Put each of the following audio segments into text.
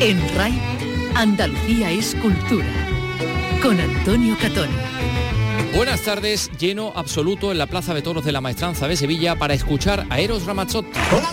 En RAI, Andalucía es cultura. Con Antonio Catón. Buenas tardes, lleno absoluto en la Plaza de Toros de la Maestranza de Sevilla para escuchar a Eros Ramazzotti. ¡Hola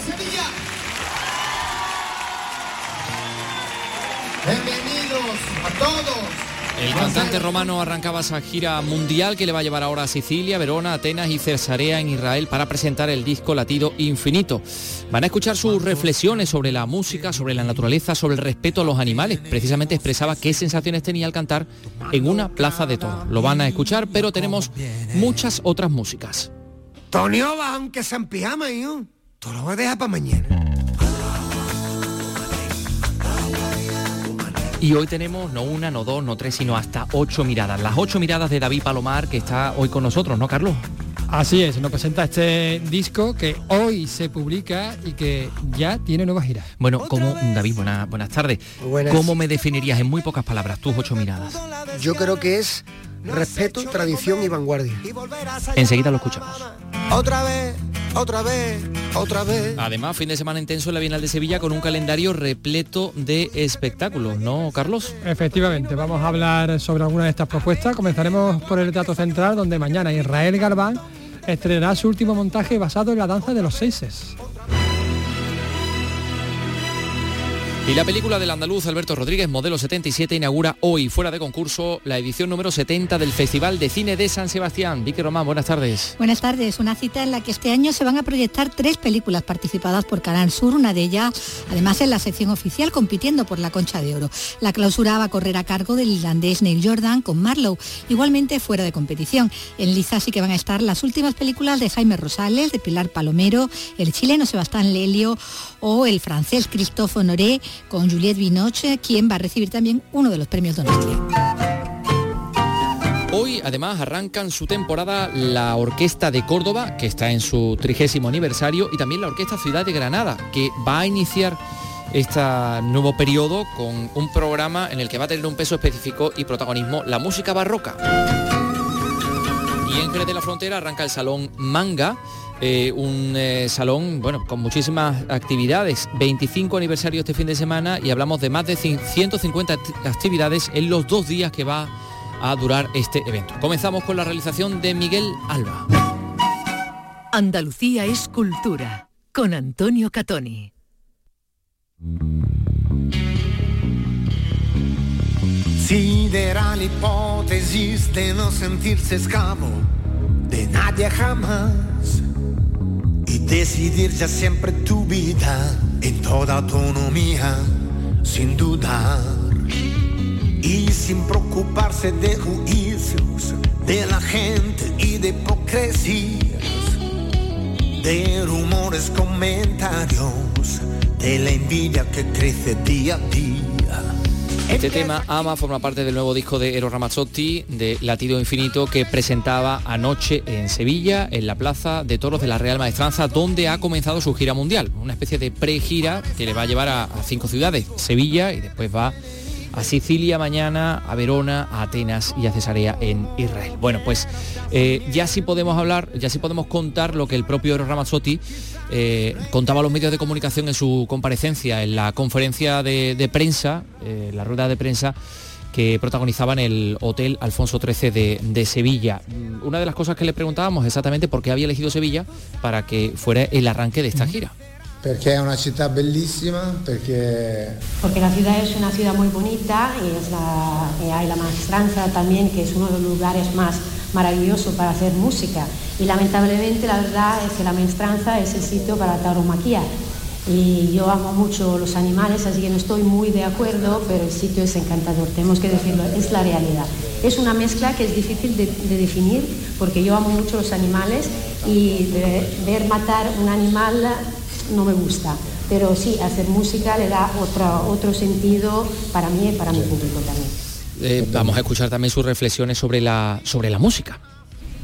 El cantante romano arrancaba esa gira mundial que le va a llevar ahora a Sicilia, Verona, Atenas y Cesarea en Israel para presentar el disco Latido Infinito. Van a escuchar sus reflexiones sobre la música, sobre la naturaleza, sobre el respeto a los animales. Precisamente expresaba qué sensaciones tenía al cantar en una plaza de toros. Lo van a escuchar, pero tenemos muchas otras músicas. Tonio aunque se en pijama, hijo. Tú lo dejar para mañana. Y hoy tenemos no una, no dos, no tres, sino hasta ocho miradas. Las ocho miradas de David Palomar que está hoy con nosotros, ¿no, Carlos? Así es, nos presenta este disco que hoy se publica y que ya tiene nueva gira. Bueno, como David, buenas, buenas tardes. Buenas. ¿Cómo me definirías en muy pocas palabras tus ocho miradas? Yo creo que es respeto, tradición y vanguardia. Enseguida lo escuchamos. Otra vez, otra vez, otra vez. Además, fin de semana intenso en la Bienal de Sevilla con un calendario repleto de espectáculos, ¿no, Carlos? Efectivamente, vamos a hablar sobre algunas de estas propuestas. Comenzaremos por el Teatro Central, donde mañana Israel Galván estrenará su último montaje basado en la danza de los seises. Y la película del andaluz Alberto Rodríguez, modelo 77, inaugura hoy, fuera de concurso, la edición número 70 del Festival de Cine de San Sebastián. Vicky Román, buenas tardes. Buenas tardes, una cita en la que este año se van a proyectar tres películas participadas por Canal Sur, una de ellas además en la sección oficial compitiendo por la Concha de Oro. La clausura va a correr a cargo del irlandés Neil Jordan con Marlowe, igualmente fuera de competición. En Liza sí que van a estar las últimas películas de Jaime Rosales, de Pilar Palomero, el chileno Sebastián Lelio o el francés Christophe Honoré con Juliette Binoche, quien va a recibir también uno de los premios Donostia. Hoy además arrancan su temporada la Orquesta de Córdoba, que está en su trigésimo aniversario, y también la Orquesta Ciudad de Granada, que va a iniciar este nuevo periodo con un programa en el que va a tener un peso específico y protagonismo la música barroca. Y en Jerez de la Frontera arranca el Salón Manga, eh, un eh, salón bueno con muchísimas actividades 25 aniversario este fin de semana y hablamos de más de 150 act- actividades en los dos días que va a durar este evento comenzamos con la realización de Miguel Alba Andalucía es cultura. Con Antonio Catoni. L'ipotesi de no sentirse esclavo de nadie jamás y decidir ya siempre tu vida en toda autonomía, sin dudar y sin preocuparse de juicios de la gente y de hipocresías, de rumores, comentarios, de la envidia que crece día a día. Este tema, Ama, forma parte del nuevo disco de Eros Ramazzotti, de Latido Infinito, que presentaba anoche en Sevilla, en la Plaza de Toros de la Real Maestranza, donde ha comenzado su gira mundial. Una especie de pre-gira que le va a llevar a, a cinco ciudades, Sevilla, y después va a Sicilia mañana, a Verona, a Atenas y a Cesarea en Israel. Bueno, pues eh, ya sí podemos hablar, ya sí podemos contar lo que el propio Ramazzotti eh, contaba a los medios de comunicación en su comparecencia, en la conferencia de, de prensa, eh, la rueda de prensa que protagonizaba en el Hotel Alfonso XIII de, de Sevilla. Una de las cosas que le preguntábamos exactamente por qué había elegido Sevilla para que fuera el arranque de esta gira. Perché è una città bellissima, perché Porque la ciudad es una ciudad muy bonita y, es la, y hay la maestranza también, que es uno de los lugares más maravillosos para hacer música. Y lamentablemente la verdad es que la maestranza es el sitio para tauromaquia. Y yo amo mucho los animales, así que no estoy muy de acuerdo, pero el sitio es encantador, tenemos que decirlo, es la realidad. Es una mezcla que es difícil de, de definir, porque yo amo mucho los animales y ver matar un animal no me gusta. Pero sí, hacer música le da otro, otro sentido para mí y para mi público también. Eh, vamos a escuchar también sus reflexiones sobre la, sobre la música.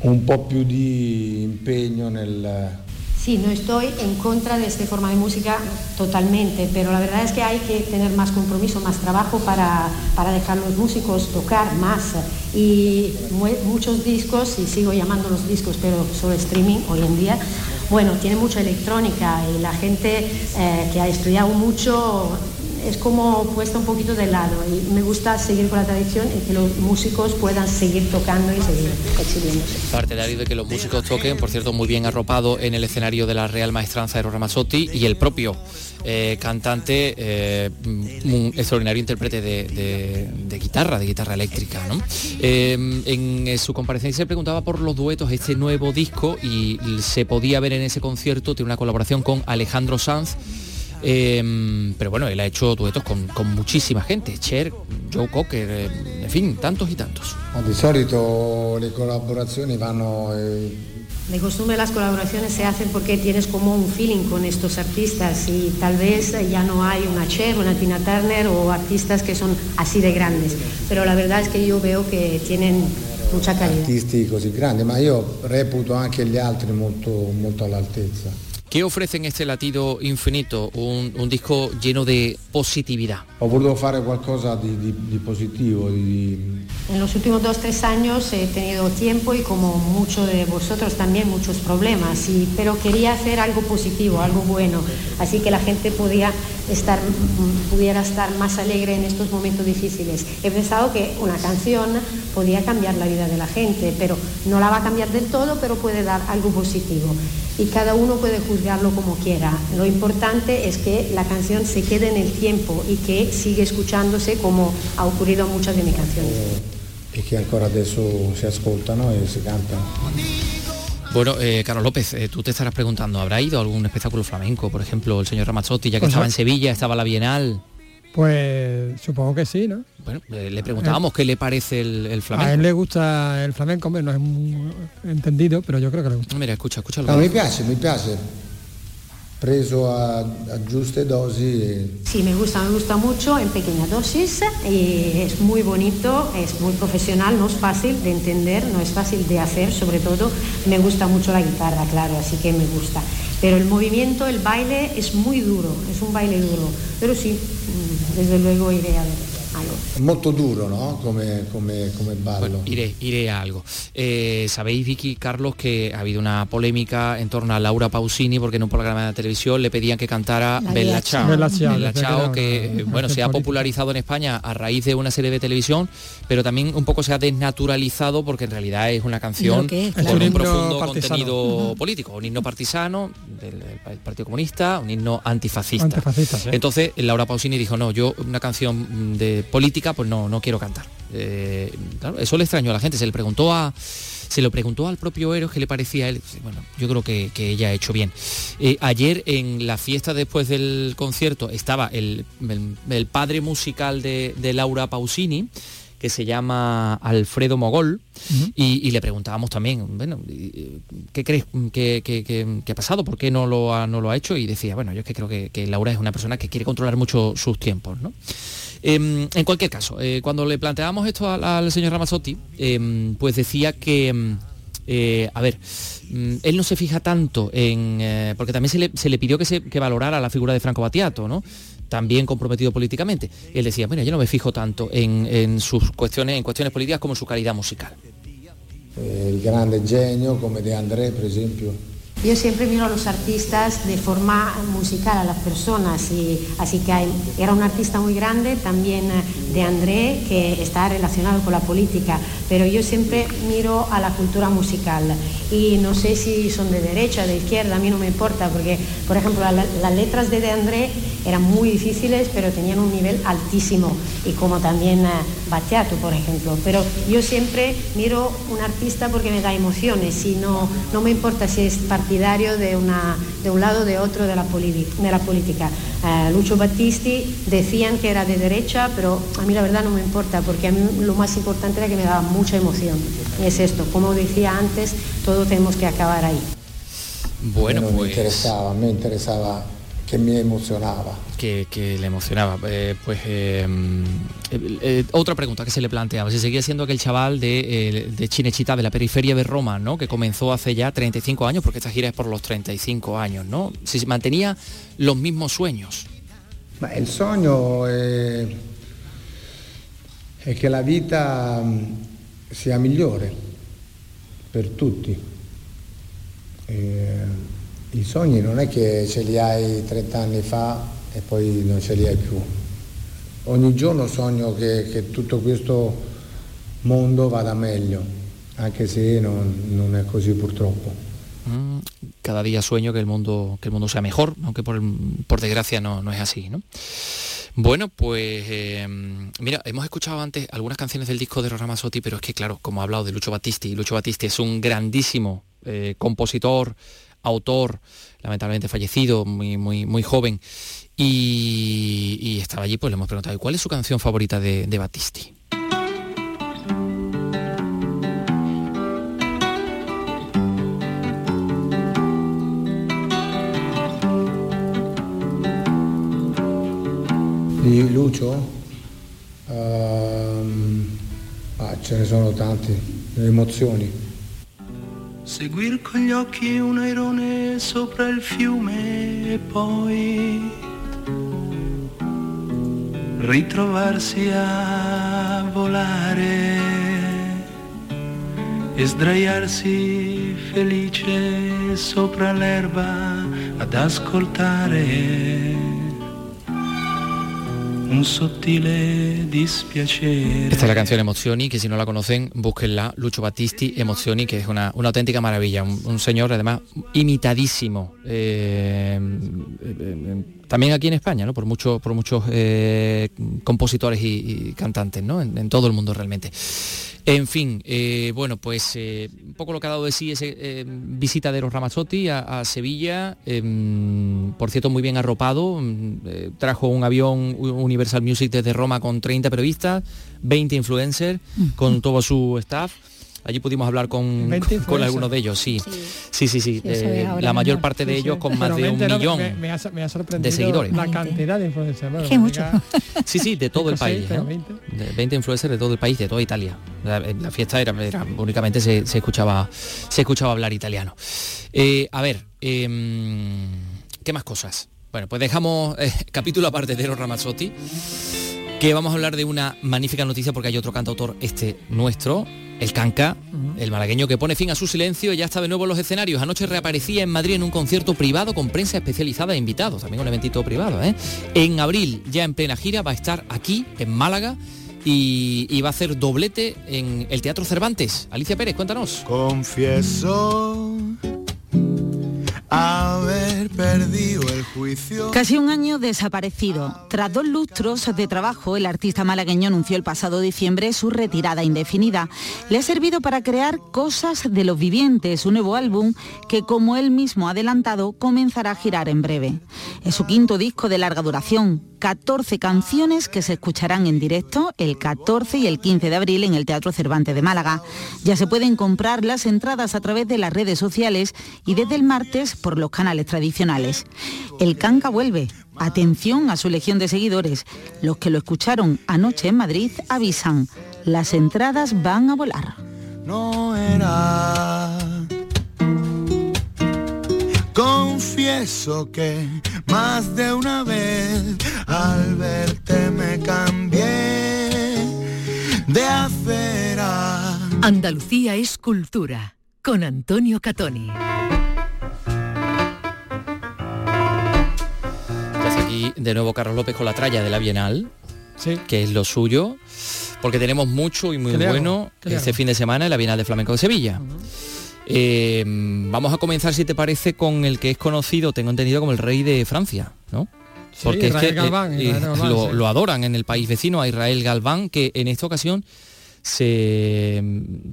un po' più di impegno nel, Sí, no estoy en contra de esta forma de música totalmente, pero la verdad es que hay que tener más compromiso, más trabajo para, para dejar los músicos tocar más. Y mu- muchos discos, y sigo llamándolos discos, pero sobre streaming hoy en día, bueno, tiene mucha electrónica y la gente eh, que ha estudiado mucho es como puesta un poquito de lado y me gusta seguir con la tradición y que los músicos puedan seguir tocando y seguir exhibiéndose. Partidario de que los músicos toquen, por cierto, muy bien arropado en el escenario de la Real Maestranza de Ramazzotti y el propio eh, cantante, eh, un extraordinario intérprete de, guitarra, de guitarra eléctrica. ¿no? Eh, en su comparecencia se preguntaba por los duetos, este nuevo disco, y se podía ver en ese concierto, tiene una colaboración con Alejandro Sanz, pero bueno, él ha hecho duetos con, muchísima gente, Cher, Joe Cocker, en fin, tantos y tantos. De solito le colaboraciones van de costumbre las colaboraciones se hacen porque tienes como un feeling con estos artistas y tal vez ya no hay una Cher, una Tina Turner o artistas que son así de grandes, pero la verdad es que yo veo que tienen mucha calidad. Artisti così grandi, ma io reputo anche gli altri molto, molto all'altezza. ¿Qué ofrece en este latido infinito? Un, disco lleno de positividad. Ho voluto fare qualcosa de positivo. En los últimos dos, tres años he tenido tiempo y como muchos de vosotros también muchos problemas, y, pero quería hacer algo positivo, algo bueno, así que la gente podía estar, pudiera estar más alegre en estos momentos difíciles. He pensado que una canción podía cambiar la vida de la gente, pero no la va a cambiar del todo, pero puede dar algo positivo y cada uno puede juzgarlo como quiera. Lo importante es que la canción se quede en el tiempo y que sigue escuchándose como ha ocurrido en muchas de mis canciones. Y eh, que ancora adesso se ascoltano y se cantan. Bueno, eh, Carlos López, eh, tú te estarás preguntando, ¿habrá ido a algún espectáculo flamenco? Por ejemplo, el señor Ramazzotti, ya que pues estaba en Sevilla, estaba la Bienal. Pues supongo que sí, ¿no? Bueno, le preguntábamos qué le parece el, flamenco. A él le gusta el flamenco, hombre, no es muy entendido, pero yo creo que le gusta. Mira, escucha, escucha. No, mi piace, mi piace. Preso a, a dosis. Sí, me gusta, me gusta mucho en pequeña dosis y es muy bonito, es muy profesional, no es fácil de entender, no es fácil de hacer, sobre todo me gusta mucho la guitarra, claro, así que me gusta. Pero el movimiento, el baile es muy duro, es un baile duro. Pero sí, mm, desde luego iré a ver. Molto duro, ¿no? Come, come, come ballo. iré, iré a algo. Eh, Sabéis, Vicky Carlos, que ha habido una polémica en torno a Laura Pausini porque en un programa de televisión le pedían que cantara Bella Ciao. Bella Ciao, que bueno, se ha popularizado en España a raíz de una serie de televisión, pero también un poco se ha desnaturalizado porque en realidad es una canción con un profundo contenido político, un himno partisano del, Partido Comunista, un himno antifascista. Entonces Laura Pausini dijo, no, yo una canción de política, pues no, no quiero cantar. Eh, eso le extrañó a la gente, se le preguntó a se lo preguntó al propio Eros qué le parecía a él. Bueno, yo creo que, ella ha hecho bien. Eh, ayer en la fiesta después del concierto estaba el, padre musical de, Laura Pausini, que se llama Alfredo Mogol, y, le preguntábamos también, bueno, ¿qué crees que, ha pasado? ¿Por qué no lo, ha, no lo ha hecho? Y decía, bueno, yo es que creo que, Laura es una persona que quiere controlar mucho sus tiempos, ¿no? Em, en cualquier caso, eh, cuando le planteábamos esto al, señor Ramazzotti, em, pues decía que, em, eh, a ver, mm, él no se fija tanto en, eh, porque también se le, pidió que, valorara la figura de Franco Battiato, ¿no? también comprometido políticamente. él decía, bueno, yo no me fijo tanto en, sus cuestiones, en cuestiones políticas como en su calidad musical. El grande genio como de André, por ejemplo. Yo siempre miro a los artistas de forma musical, a las personas, y así que era un artista muy grande, también eh, de André, que está relacionado con la política, pero yo siempre miro a la cultura musical y no sé si son de derecha, de izquierda, a mí no me importa, porque, por ejemplo, las letras de De André eran muy difíciles, pero tenían un nivel altísimo, y como también eh, Battiato, por ejemplo, pero yo siempre miro un artista porque me da emociones y no, no me importa si es partido de, una, de un lado o de otro de la, de la política. Eh, Lucho Battisti decían que era de derecha, pero a mí la verdad no me importa, porque a mí lo más importante era que me daba mucha emoción. Y es esto, como decía antes, todos tenemos que acabar ahí. Bueno, pues... Me interesaba, me interesaba que me emocionaba. Que, le emocionaba. Eh, pues eh, eh, otra pregunta que se le planteaba, si seguía siendo aquel chaval de, de, Chinechita, de la periferia de Roma, ¿no? Que comenzó hace ya 35 años, porque esta gira es por los 35 años, ¿no? Si mantenía los mismos sueños. el sueño es que la vida mm, sea migliore per tutti. I sogni non è che ce li hai 30 anni fa e poi non ce li hai più. ogni giorno sogno che, che tutto questo mondo vada meglio, anche se non, non è così purtroppo. Mm, cada día sueño que el mundo que el mundo sea mejor aunque por, desgracia no, es así ¿no? bueno pues eh, mira hemos escuchado antes algunas canciones del disco de Rora pero es que claro como ha hablado de Lucho Battisti Lucho Battisti es un grandísimo eh, compositor autor lamentablemente fallecido muy muy muy joven y, y, estaba allí pues le hemos preguntado ¿cuál es su canción favorita de, de Battisti? Di Lucio? Um, ah, ce ne sono tanti, le emozioni. Seguir con gli occhi un airone sopra il fiume e poi ritrovarsi a volare e sdraiarsi felice sopra l'erba ad ascoltare un sottile dispiacere. Esta es la canción Emozioni, que si no la conocen, búsquenla, Lucho Battisti, Emozioni, que es una, auténtica maravilla, un, señor además imitadísimo, eh, eh, también aquí en España, ¿no? por, mucho, por muchos eh, compositores y, y cantantes, ¿no? En, en, todo el mundo realmente. En fin, eh, bueno, pues eh, un poco lo que ha dado de sí esa eh, visita de los Ramazzotti a, a Sevilla, em, por cierto muy bien arropado, em, trajo un avión Universal Music desde Roma con 30 periodistas, 20 influencers, mm. con todo su staff. Allí pudimos hablar con, con algunos de ellos, sí. Sí, sí, sí. sí. Eh, la mayor parte de ellos con más de un no, millón me, me, ha, me ha de seguidores. La cantidad de influencers. Bueno, Qué mucho. Sí, sí, de todo el país. ¿eh? 20. De 20 influencers de todo el país, de toda Italia. La, la fiesta era, era, únicamente se, se, escuchaba se escuchaba hablar italiano. Eh, a ver, eh, ¿qué más cosas? Bueno, pues dejamos eh, capítulo aparte de los Ramazzotti, que vamos a hablar de una magnífica noticia porque hay otro cantautor, este nuestro, el Canca, el malagueño que pone fin a su silencio, ya está de nuevo en los escenarios. Anoche reaparecía en Madrid en un concierto privado con prensa especializada e invitados, también un eventito privado. ¿eh? En abril, ya en plena gira, va a estar aquí, en Málaga, y, y, va a hacer doblete en el Teatro Cervantes. Alicia Pérez, cuéntanos. Confieso haber perdido el juicio. Casi un año desaparecido. Tras dos lustros de trabajo, el artista malagueño anunció el pasado diciembre su retirada indefinida. Le ha servido para crear Cosas de los Vivientes, un nuevo álbum que, como él mismo ha adelantado, comenzará a girar en breve. Es su quinto disco de larga duración, 14 canciones que se escucharán en directo el 14 y el 15 de abril en el Teatro Cervantes de Málaga. Ya se pueden comprar las entradas a través de las redes sociales y desde el martes por los canales tradicionales. El Canca vuelve. Atención a su legión de seguidores. Los que lo escucharon anoche en Madrid avisan. Las entradas van a volar. No era. Confieso que más de una vez al verte me cambié de acera. Andalucía es cultura con Antonio Catoni. De nuevo Carlos López con la tralla de la Bienal, sí. que es lo suyo, porque tenemos mucho y muy bueno este fin de semana en la Bienal de Flamenco de Sevilla. Uh -huh. eh, vamos a comenzar, si te parece, con el que es conocido, tengo entendido, como el rey de Francia, ¿no? Sí, Porque Israel es que Galván, eh, Israel Galván, lo, sí. lo, adoran en el país vecino a Israel Galván, que en esta ocasión se,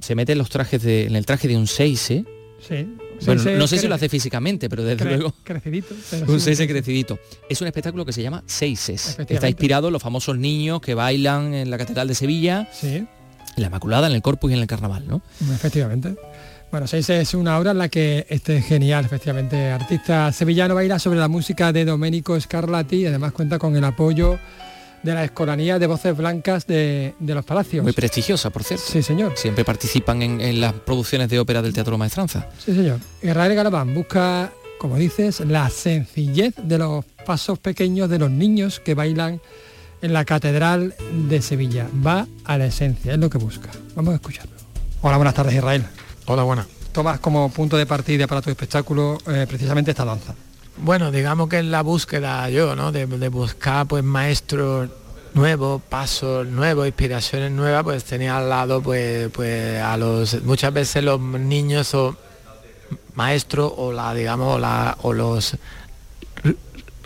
se mete en los trajes de, en el traje de un 6, ¿eh? Sí. Bueno, Seis, no sé si lo hace físicamente, pero desde cre- luego Crecidito. pero un 6 crecidito. Es un espectáculo que se llama Seises. Está inspirado en los famosos niños que bailan en la Catedral de Sevilla, Sí, en la Inmaculada, en el Corpus y en el Carnaval, ¿no? efectivamente. Bueno, Seis es una obra en la que este genial, efectivamente, artista sevillano baila sobre la música de Domenico Scarlatti y además cuenta con el apoyo de la Escolanía de Voces Blancas de, de los Palacios. Muy prestigiosa, por cierto. Sí, señor. Siempre participan en, en las producciones de ópera del Teatro Maestranza. Sí, señor. Israel Galván busca, como dices, la sencillez de los pasos pequeños de los niños que bailan en la Catedral de Sevilla. Va a la esencia, es lo que busca. Vamos a escucharlo. Hola, buenas tardes, Israel. Hola, buenas. Tomas como punto de partida para tu espectáculo eh, precisamente esta danza. Bueno, digamos que es la búsqueda yo, ¿no? De, de buscar pues maestros nuevos, pasos nuevos, inspiraciones nuevas, pues tenía al lado pues, pues a los muchas veces los niños o maestros o la digamos la, o los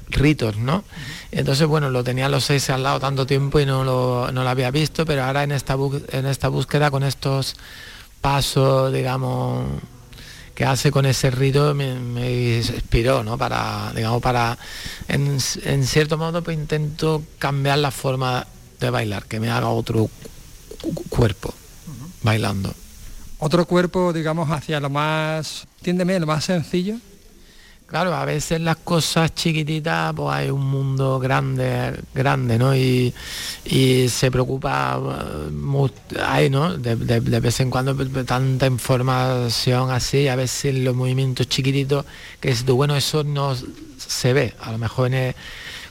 ritos, ¿no? Entonces, bueno, lo tenía los seis al lado tanto tiempo y no lo, no lo había visto, pero ahora en esta, en esta búsqueda con estos pasos, digamos, que hace con ese rito me, inspiró, ¿no? Para, digamos, para, en, cierto modo, pues intento cambiar la forma de bailar, que me haga otro cuerpo bailando. Otro cuerpo, digamos, hacia lo más, entiéndeme, lo más sencillo. Claro, a veces las cosas chiquititas, pues hay un mundo grande, grande, ¿no? Y, se preocupa, hay, ¿no? De, vez en cuando tanta información así, a veces los movimientos chiquititos, que es bueno, eso no se ve. A lo mejor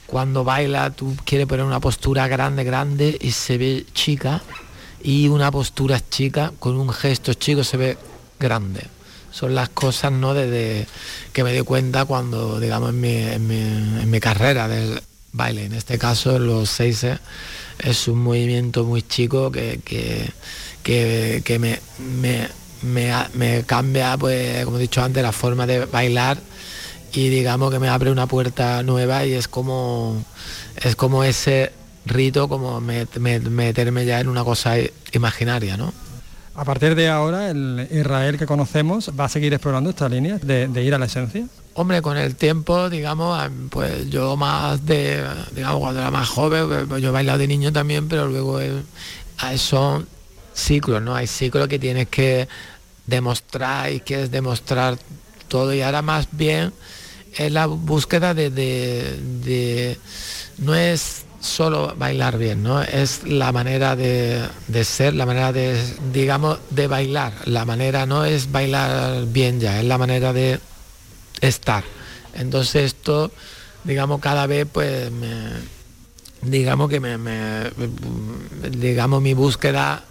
cuando baila tú quieres poner una postura grande, grande y se ve chica, y una postura chica con un gesto chico se ve grande son las cosas ¿no? Desde que me di cuenta cuando, digamos, en mi, carrera del baile. En este caso, los seis es un movimiento muy chico que, que, me, me, cambia, pues, como he dicho antes, la forma de bailar y digamos que me abre una puerta nueva y es como, es como ese rito, como meterme ya en una cosa imaginaria, ¿no? A partir de ahora, el Israel que conocemos va a seguir explorando esta línea de, ir a la esencia. Hombre, con el tiempo, digamos, pues yo más de, digamos, cuando era más joven, pues, pues yo he bailado de niño también, pero luego son ciclos, ¿no? Hay ciclos que tienes que demostrar y quieres demostrar todo y ahora más bien es la búsqueda de, de no es solo bailar bien, ¿no? Es la manera de, ser, la manera de, digamos, de bailar. La manera no es bailar bien ya, es la manera de estar. Entonces esto, digamos, cada vez pues digamos que me, digamos mi búsqueda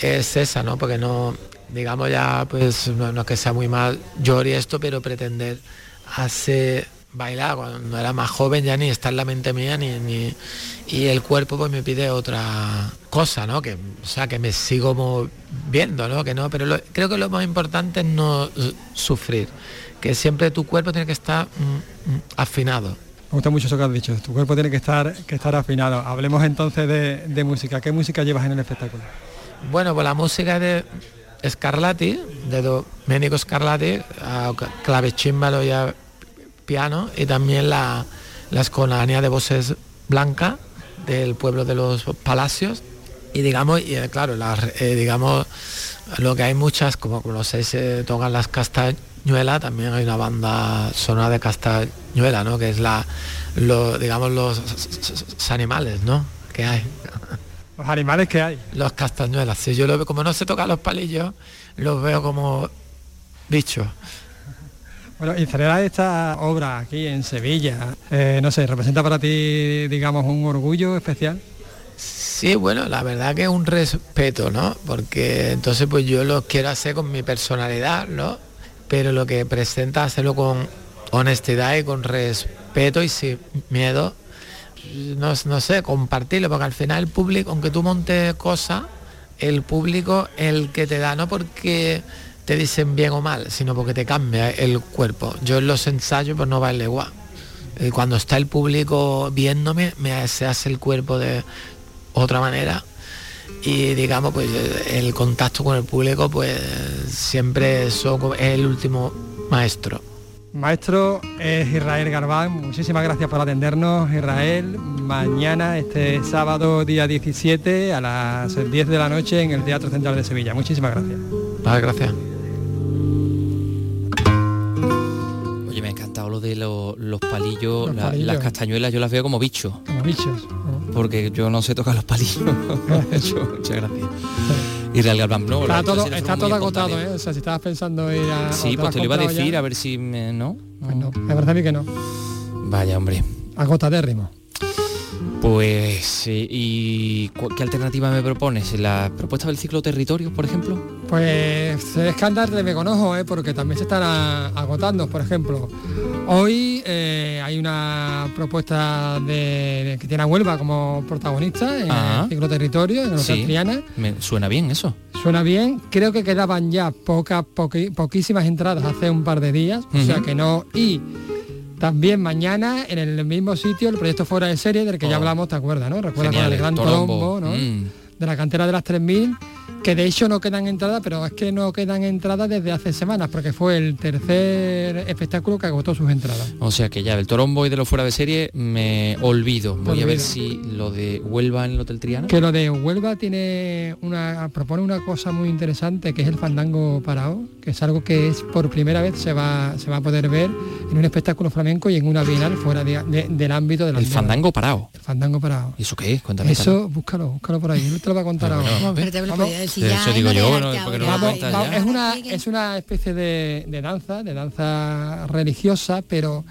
es esa, ¿no? Porque no, digamos ya, pues no, no es que sea muy mal yo y esto, pero pretender hacer bailar cuando era más joven ya ni está en la mente mía ni, y el cuerpo pues me pide otra cosa no que o sea que me sigo viendo no que no pero creo que lo más importante es no sufrir que siempre tu cuerpo tiene que estar mm, mm, afinado. Me gusta mucho eso que has dicho tu cuerpo tiene que estar que estar afinado. Hablemos entonces de, música. Qué música llevas en el espectáculo bueno pues la música de Scarlatti de Domenico Scarlatti a clave címbalo ya piano y también la, la escolanía de voces blanca del pueblo de los palacios. Y digamos y, eh, claro eh, digamos lo que hay muchas como, los seis se tocan las castañuelas también hay una banda sonora de castañuela no que es la lo, digamos los animales no que hay. Los animales que hay. Los castañuelas si yo lo veo como no se tocan los palillos los veo como bichos bueno, y esta obra aquí en Sevilla, eh, no sé, ¿representa para ti, digamos, un orgullo especial? Sí, bueno, la verdad que es un respeto, ¿no? Porque entonces pues yo lo quiero hacer con mi personalidad, ¿no? Pero lo que presenta hacerlo con honestidad y con respeto y sin miedo, no, no sé, compartirlo, porque al final el público, aunque tú montes cosas, el público el que te da, no porque te dicen bien o mal, sino porque te cambia el cuerpo. Yo en los ensayos pues no bailo igual. Y cuando está el público viéndome, me se hace el cuerpo de otra manera. Y digamos, pues el contacto con el público, pues siempre es el último maestro. Maestro es Israel Garbán, muchísimas gracias por atendernos, Israel. Mañana, este sábado, día 17, a las 10 de la noche en el Teatro Central de Sevilla. Muchísimas gracias. Vale, gracias. De los palillos, las castañuelas, yo las veo como bichos. Como bichos. Porque yo no sé tocar los palillos. muchas gracias. Y Real Galván, no, está todo, está todo agotado, ¿eh? O sea, si estabas pensando ir a... Sí, pues te lo iba a decir, a ver si... Me, ¿No? Pues no, me parece a mí que no. Vaya, hombre. Agotadérrimo. Pues, ¿y qué alternativa me propones? ¿La propuesta del ciclo territorio, por ejemplo? Pues es que andar de me conozco, ¿eh? porque también se están agotando, por ejemplo Hoy eh, hay una propuesta de, que tiene a Huelva como protagonista en Ah. el ciclo territorio, en Sí, Triana. me suena bien eso. Suena bien, creo que quedaban ya pocas, poqui- poquísimas entradas hace un par de días, o sea que no. Y también mañana en el mismo sitio el proyecto fuera de serie del que ya Oh. hablamos, ¿te acuerdas, no? Recuerda Genial, con el gran Torombo. Torombo, ¿no? Mm. De la cantera de las 3000, que de hecho no quedan entradas, pero es que no quedan entradas desde hace semanas, porque fue el tercer espectáculo que agotó sus entradas. O sea que ya del Torombo y de lo fuera de serie me olvido. Voy a ver si lo de Huelva en el Hotel Triana. Que lo de Huelva tiene una propone una cosa muy interesante que es el fandango parado, que es algo que es por primera vez se va se va a poder ver en un espectáculo flamenco y en una bienal fuera de- de- del ámbito de los El fandango parado. El fandango parado. ¿Y eso qué es? Cuéntame. Eso, búscalo, búscalo por ahí, él te lo va a contar Pero ahora. bueno, Vamos es una es una especie de, de danza, de danza religiosa, pero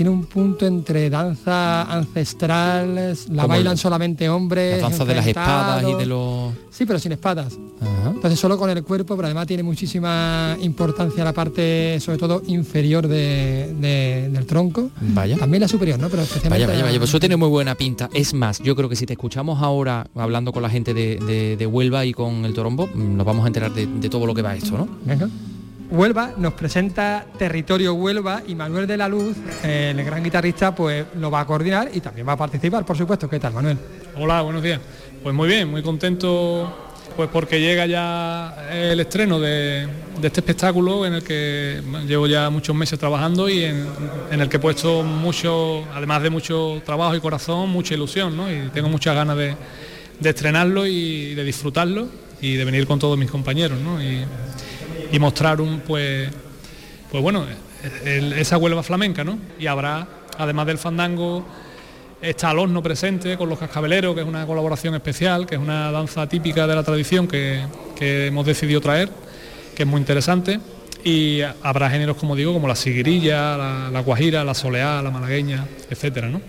tiene un punto entre danza ancestral, la bailan el- solamente hombres. La danza de las espadas y de los... Sí, pero sin espadas. Ajá. Entonces solo con el cuerpo, pero además tiene muchísima importancia la parte, sobre todo inferior de- de- del tronco. Vaya. También la superior, ¿no? Pero especialmente. Vaya, vaya, vaya, pues eso tiene muy buena pinta. Es más, yo creo que si te escuchamos ahora hablando con la gente de, de- Huelva y con el Torombo, mm, nos vamos a enterar de, de todo lo que va esto, ¿no? Venga. Huelva nos presenta Territorio Huelva y Manuel de la Luz, el gran guitarrista, pues lo va a coordinar y también va a participar, por supuesto. ¿Qué tal, Manuel? Hola, buenos días. Pues muy bien, muy contento pues porque llega ya el estreno de, este espectáculo en el que llevo ya muchos meses trabajando y en, el que he puesto mucho, además de mucho trabajo y corazón, mucha ilusión, ¿no? Y tengo muchas ganas de, estrenarlo y de disfrutarlo y de venir con todos mis compañeros, ¿no? Y mostrar un pues pues bueno esa Huelva flamenca no y habrá además del fandango está al horno presente con los cascabeleros que es una colaboración especial que es una danza típica de la tradición que, que hemos decidido traer que es muy interesante. Y habrá géneros como digo como la siguirilla la, la guajira la soleá la malagueña etcétera no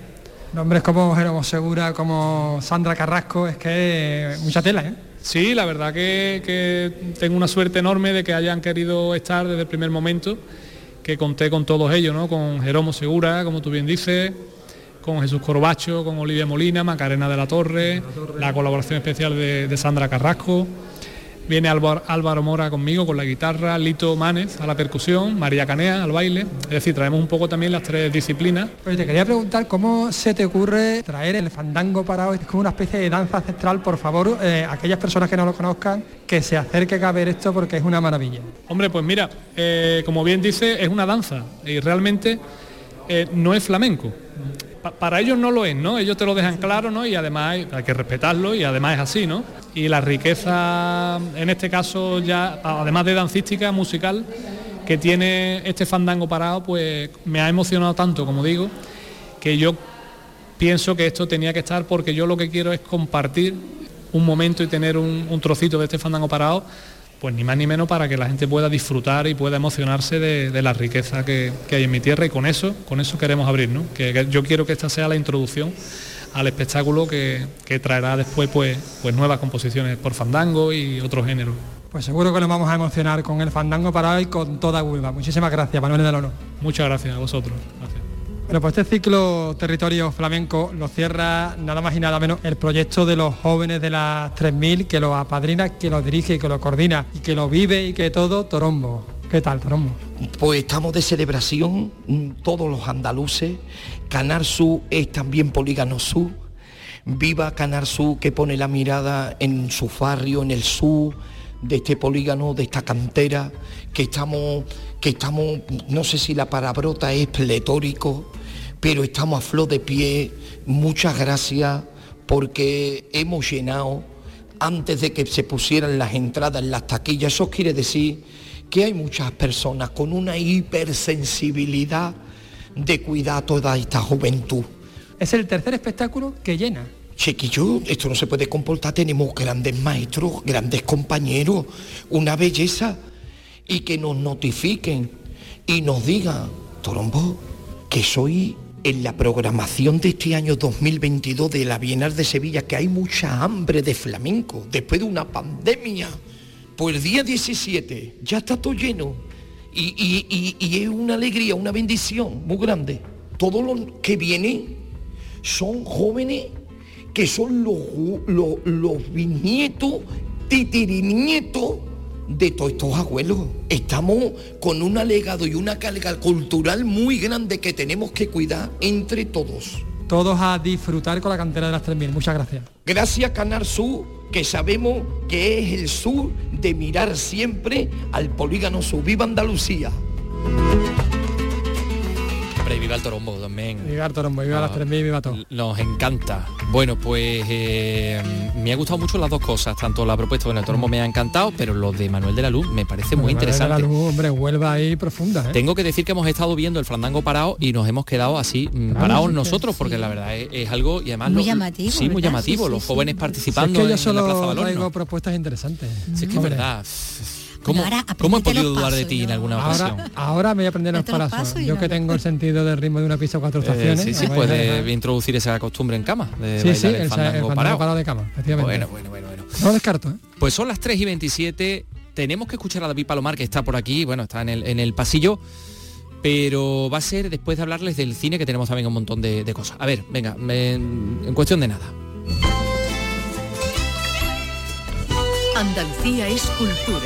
Nombres como Jeromo Segura, como Sandra Carrasco, es que mucha tela, ¿eh? Sí, la verdad que, que tengo una suerte enorme de que hayan querido estar desde el primer momento, que conté con todos ellos, ¿no? Con Jeromo Segura, como tú bien dices, con Jesús Corbacho, con Olivia Molina, Macarena de la Torre, la colaboración especial de, de Sandra Carrasco. Viene Álvaro, Álvaro Mora conmigo con la guitarra, Lito Manes a la percusión, María Canea al baile. Es decir, traemos un poco también las tres disciplinas. Pues te quería preguntar cómo se te ocurre traer el fandango parado, es como una especie de danza ancestral, por favor, eh, aquellas personas que no lo conozcan, que se acerquen a ver esto porque es una maravilla. Hombre, pues mira, eh, como bien dice, es una danza y realmente eh, no es flamenco. Pa- para ellos no lo es, ¿no? Ellos te lo dejan claro, ¿no? Y además hay, hay que respetarlo y además es así, ¿no? Y la riqueza, en este caso ya, además de dancística, musical, que tiene este fandango parado, pues me ha emocionado tanto, como digo, que yo pienso que esto tenía que estar porque yo lo que quiero es compartir un momento y tener un, un trocito de este fandango parado, pues ni más ni menos para que la gente pueda disfrutar y pueda emocionarse de, de la riqueza que, que hay en mi tierra y con eso, con eso queremos abrir, ¿no? Que, que yo quiero que esta sea la introducción al espectáculo que, que traerá después pues, pues nuevas composiciones por fandango y otros géneros. Pues seguro que nos vamos a emocionar con el fandango parado y con toda Huelva. Muchísimas gracias, Manuel de Lono. Muchas gracias a vosotros. Gracias. Bueno, pues este ciclo territorio flamenco lo cierra nada más y nada menos el proyecto de los jóvenes de las 3000 que lo apadrina, que lo dirige, que lo coordina y que lo vive y que todo Torombo. ¿Qué tal, Torombo? Pues estamos de celebración, mm, todos los andaluces. Canar Sur es también Polígono Sur. Viva Canar Sur que pone la mirada en su barrio, en el sur de este polígono, de esta cantera, que estamos, que estamos, no sé si la palabrota es pletórico, pero estamos a flor de pie. Muchas gracias porque hemos llenado antes de que se pusieran las entradas en las taquillas. Eso quiere decir que hay muchas personas con una hipersensibilidad de cuidar a toda esta juventud. Es el tercer espectáculo que llena. Chiquillo, esto no se puede comportar, tenemos grandes maestros, grandes compañeros, una belleza, y que nos notifiquen y nos digan, Torombo, que soy en la programación de este año 2022 de la Bienal de Sevilla, que hay mucha hambre de flamenco, después de una pandemia. Pues el día 17 ya está todo lleno y, y- y- es una alegría, una bendición muy grande. Todos los que vienen son jóvenes que son los, los, los bisnietos, titirinietos de todos estos abuelos. Estamos con un legado y una carga cultural muy grande que tenemos que cuidar entre todos. Todos a disfrutar con la cantera de las 3.000. Muchas gracias. Gracias Canal Sur, que sabemos que es el sur de mirar siempre al polígono sur. ¡Viva Andalucía! Hombre, y viva el torombo también. Viva el torombo, viva las 3.000, viva todo. Nos encanta. Bueno, pues eh, me ha gustado mucho las dos cosas, tanto la propuesta en el torombo me ha encantado, pero lo de Manuel de la Luz me parece muy Manuel de la interesante. Luz, hombre, Huelva ahí profunda, ¿eh? Tengo que decir que hemos estado viendo el fandango parado y nos hemos quedado así mm, Claro, parados sí nosotros, porque la verdad es, es algo y además Muy lo- llamativo, Sí, muy ¿verdad? llamativo. Sí, sí, los sí. jóvenes Si es participando que yo en, en la solo Plaza traigo propuestas interesantes. Si es que es verdad. ¿Cómo, ahora cómo he podido dudar de ti en alguna ocasión? Ahora, ahora me voy a aprender los los pasos. y Yo que tengo el sentido del ritmo de una pista cuatro Eh, estaciones. sí, sí, a puede introducir esa costumbre en cama de Sí, sí, bailar el, el fandango, el fandango parado. parado de cama, efectivamente. Bueno, bueno, bueno, bueno. No lo descarto, ¿eh? Pues son las 3 y 27. Tenemos que escuchar a David Palomar, que está por aquí, bueno, está en el, en el pasillo. Pero va a ser después de hablarles del cine, que tenemos también un montón de, de cosas. A ver, venga, me- en cuestión de nada. Andalucía es cultura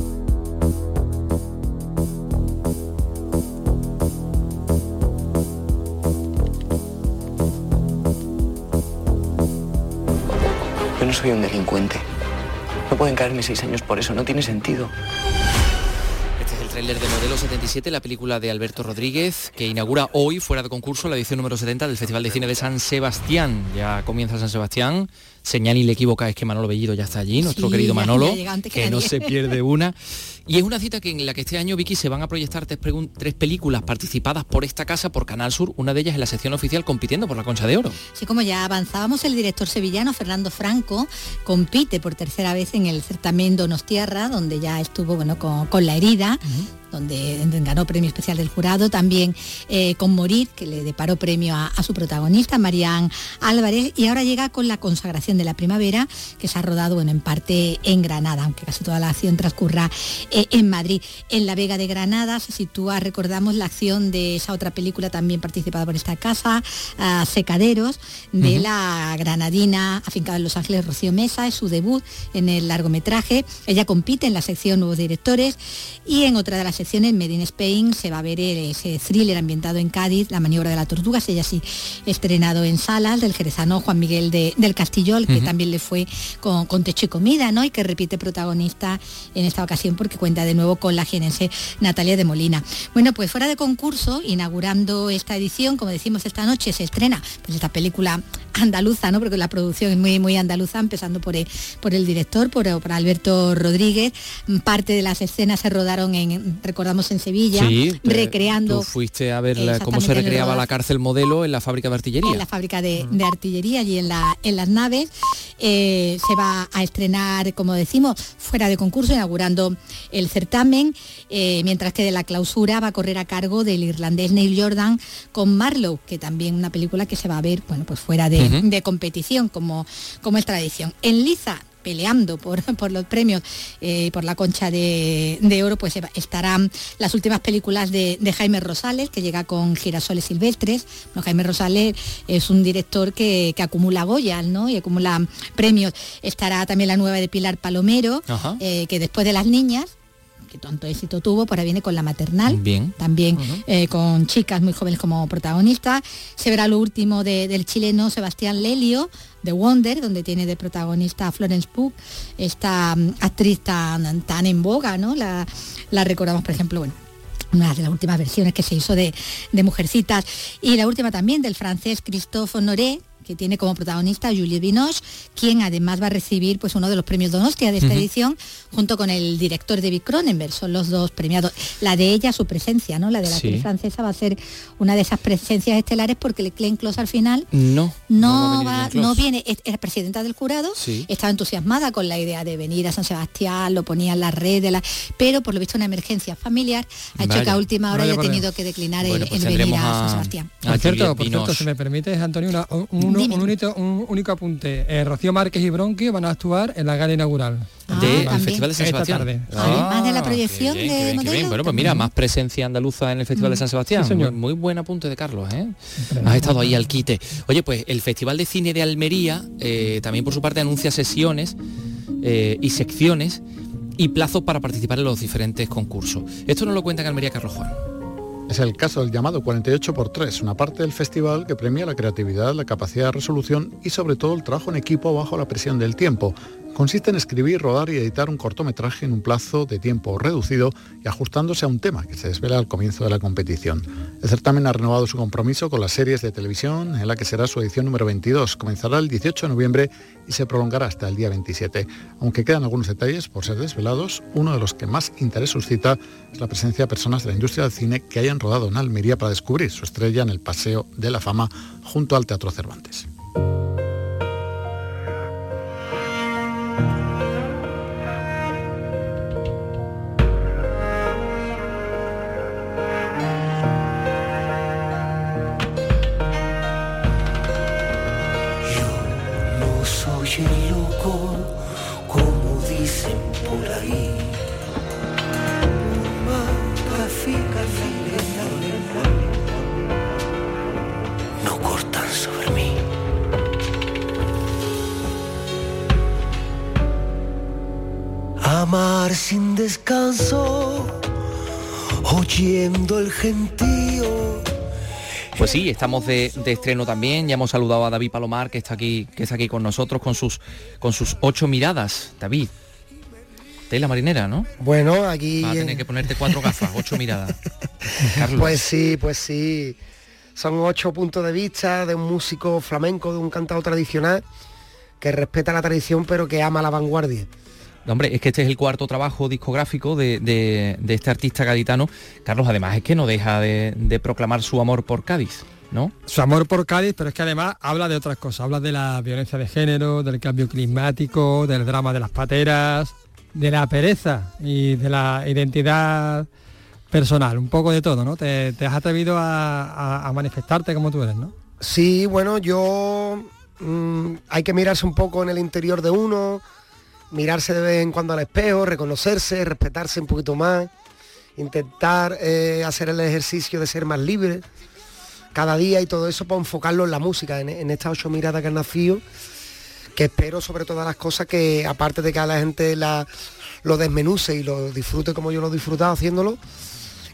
No soy un delincuente. No pueden caerme seis años por eso, no tiene sentido. Este es el tráiler de Modelo 77, la película de Alberto Rodríguez, que inaugura hoy, fuera de concurso, la edición número 70 del Festival de Cine de San Sebastián. Ya comienza San Sebastián. Señal y le equivoca es que Manolo Bellido ya está allí, nuestro Sí, querido Manolo, que que no se pierde una. Y es una cita que en la que este año, Vicky, se van a proyectar tres, películas participadas por esta casa, por Canal Sur, una de ellas en la sección oficial compitiendo por la Concha de Oro. Sí, como ya avanzábamos, el director sevillano Fernando Franco compite por tercera vez en el certamen Donostiarra, donde ya estuvo bueno, con, con La herida, donde ganó premio especial del jurado, también eh, con Morir, que le deparó premio a, a su protagonista, Marián Álvarez, y ahora llega con La consagración de la primavera, que se ha rodado bueno, en parte en Granada, aunque casi toda la acción transcurra eh, en Madrid. En La Vega de Granada se sitúa, recordamos, la acción de esa otra película también participada por esta casa, ah, Secaderos, de la granadina afincada en Los Ángeles, Rocío Mesa, es su debut en el largometraje. Ella compite en la sección Nuevos Directores y en otra de las secciones, Made in Spain, se va a ver ese thriller ambientado en Cádiz, La maniobra de la tortuga, ella sí estrenado en salas, del jerezano Juan Miguel de- del Castillol, que también le fue con, con Techo y Comida, ¿no? Y que repite protagonista en esta ocasión porque cuenta de nuevo con la jienense Natalia de Molina. Bueno, pues fuera de concurso, inaugurando esta edición, como decimos esta noche, se estrena pues esta película andaluza, ¿no? Porque la producción es muy, muy andaluza, empezando por el, por el director, por, por Alberto Rodríguez. Parte de las escenas se rodaron en, recordamos, en Sevilla, Sí, recreando Tú fuiste a ver la- cómo se recreaba la cárcel modelo en la fábrica de artillería. en la fábrica de, de artillería y en, la, en las naves. Eh, se va a estrenar, como decimos, fuera de concurso, inaugurando el certamen, eh, mientras que de la clausura va a correr a cargo del irlandés Neil Jordan con Marlowe, que también una película que se va a ver bueno, pues fuera de, de competición, como, como es tradición. En Liza peleando por, por los premios, eh, por la concha de, de oro, pues estarán las últimas películas de, de Jaime Rosales, que llega con Girasoles Silvestres. Bueno, Jaime Rosales es un director que, que acumula Goyas, ¿no? Y acumula premios. Estará también la nueva de Pilar Palomero, eh, que después de las niñas, que tanto éxito tuvo, ahora viene con la maternal Bien. también eh, con chicas muy jóvenes como protagonistas. Se verá lo último de- del chileno Sebastián Lelio, de Wonder, donde tiene de protagonista a Florence Pugh, esta mm, actriz tan, tan en boga, ¿no? La, la recordamos, por ejemplo, bueno, una de las últimas versiones que se hizo de, de Mujercitas. Y la última también del francés Christophe Honoré, que tiene como protagonista a Juliette Binoche, quien además va a recibir pues uno de los premios Donostia de esta edición, junto con el director David Cronenberg. Son los dos premiados. La de ella, su presencia, ¿no? La de la Sí. actriz francesa va a ser una de esas presencias estelares porque el Glenn Close al final No. no, va no viene, es, es presidenta del jurado, Sí. estaba entusiasmada con la idea de venir a San Sebastián, lo ponía en la red, de la, pero por lo visto una emergencia familiar ha hecho que a última hora Vaya haya tenido que declinar Bueno, el, pues el venir a, a- San Sebastián. a Por cierto, por cierto, si me permites, Antonio, una- un, un- único, un único apunte. Eh, Rocío Márquez y Bronquio van a actuar en la gala inaugural. del también. Festival de San Esta Sebastián. tarde. Además de la Ah, proyección qué bien, de qué bien, qué bien. modelo, Bueno, pues mira, más presencia andaluza en el Festival de San Sebastián. Sí, señor. muy, muy buen apunte de Carlos, ¿eh? Has estado ahí al quite. Oye, pues el Festival de Cine de Almería eh, también por su parte anuncia sesiones eh, y secciones y plazos para participar en los diferentes concursos. Esto nos lo cuenta en Almería Carlos Juan. Es el caso del llamado 48 x 3 una parte del festival que premia la creatividad, la capacidad de resolución y sobre todo el trabajo en equipo bajo la presión del tiempo. Consiste en escribir, rodar y editar un cortometraje en un plazo de tiempo reducido y ajustándose a un tema que se desvela al comienzo de la competición. El certamen ha renovado su compromiso con las series de televisión, en la que será su edición número 22. Comenzará el 18 de noviembre y se prolongará hasta el día 27. Aunque quedan algunos detalles por ser desvelados, uno de los que más interés suscita es la presencia de personas de la industria del cine que hayan rodado en Almería para descubrir su estrella en el Paseo de la Fama junto al Teatro Cervantes. Sin descanso, oyendo el gentío. Pues sí, estamos de, de estreno también. Ya hemos saludado a David Palomar, que está aquí, que está aquí con nosotros con sus con sus ocho miradas. David. Tela marinera, ¿no? Bueno, aquí... Va a tener que ponerte cuatro gafas, ocho miradas. Carlos. Pues sí, pues sí. Son ocho puntos de vista de un músico flamenco, de un cantado tradicional, que respeta la tradición pero que ama la vanguardia. Hombre, es que este es el cuarto trabajo discográfico de, de- de este artista gaditano. Carlos, además, es que no deja de, de proclamar su amor por Cádiz, ¿no? Su amor por Cádiz, pero es que además habla de otras cosas. Habla de la violencia de género, del cambio climático, del drama de las pateras, de la pereza y de la identidad personal. Un poco de todo, ¿no? Te, te has atrevido a, a- a manifestarte como tú eres, ¿no? Sí, bueno, yo mm, hay que mirarse un poco en el interior de uno, mirarse de vez en cuando al espejo, reconocerse, respetarse un poquito más, intentar eh, hacer el ejercicio de ser más libre cada día y todo eso para enfocarlo en la música, en, en estas ocho miradas que han nacido, que espero sobre todas las cosas que aparte de que a la gente la, lo desmenuce y lo disfrute como yo lo he disfrutado haciéndolo,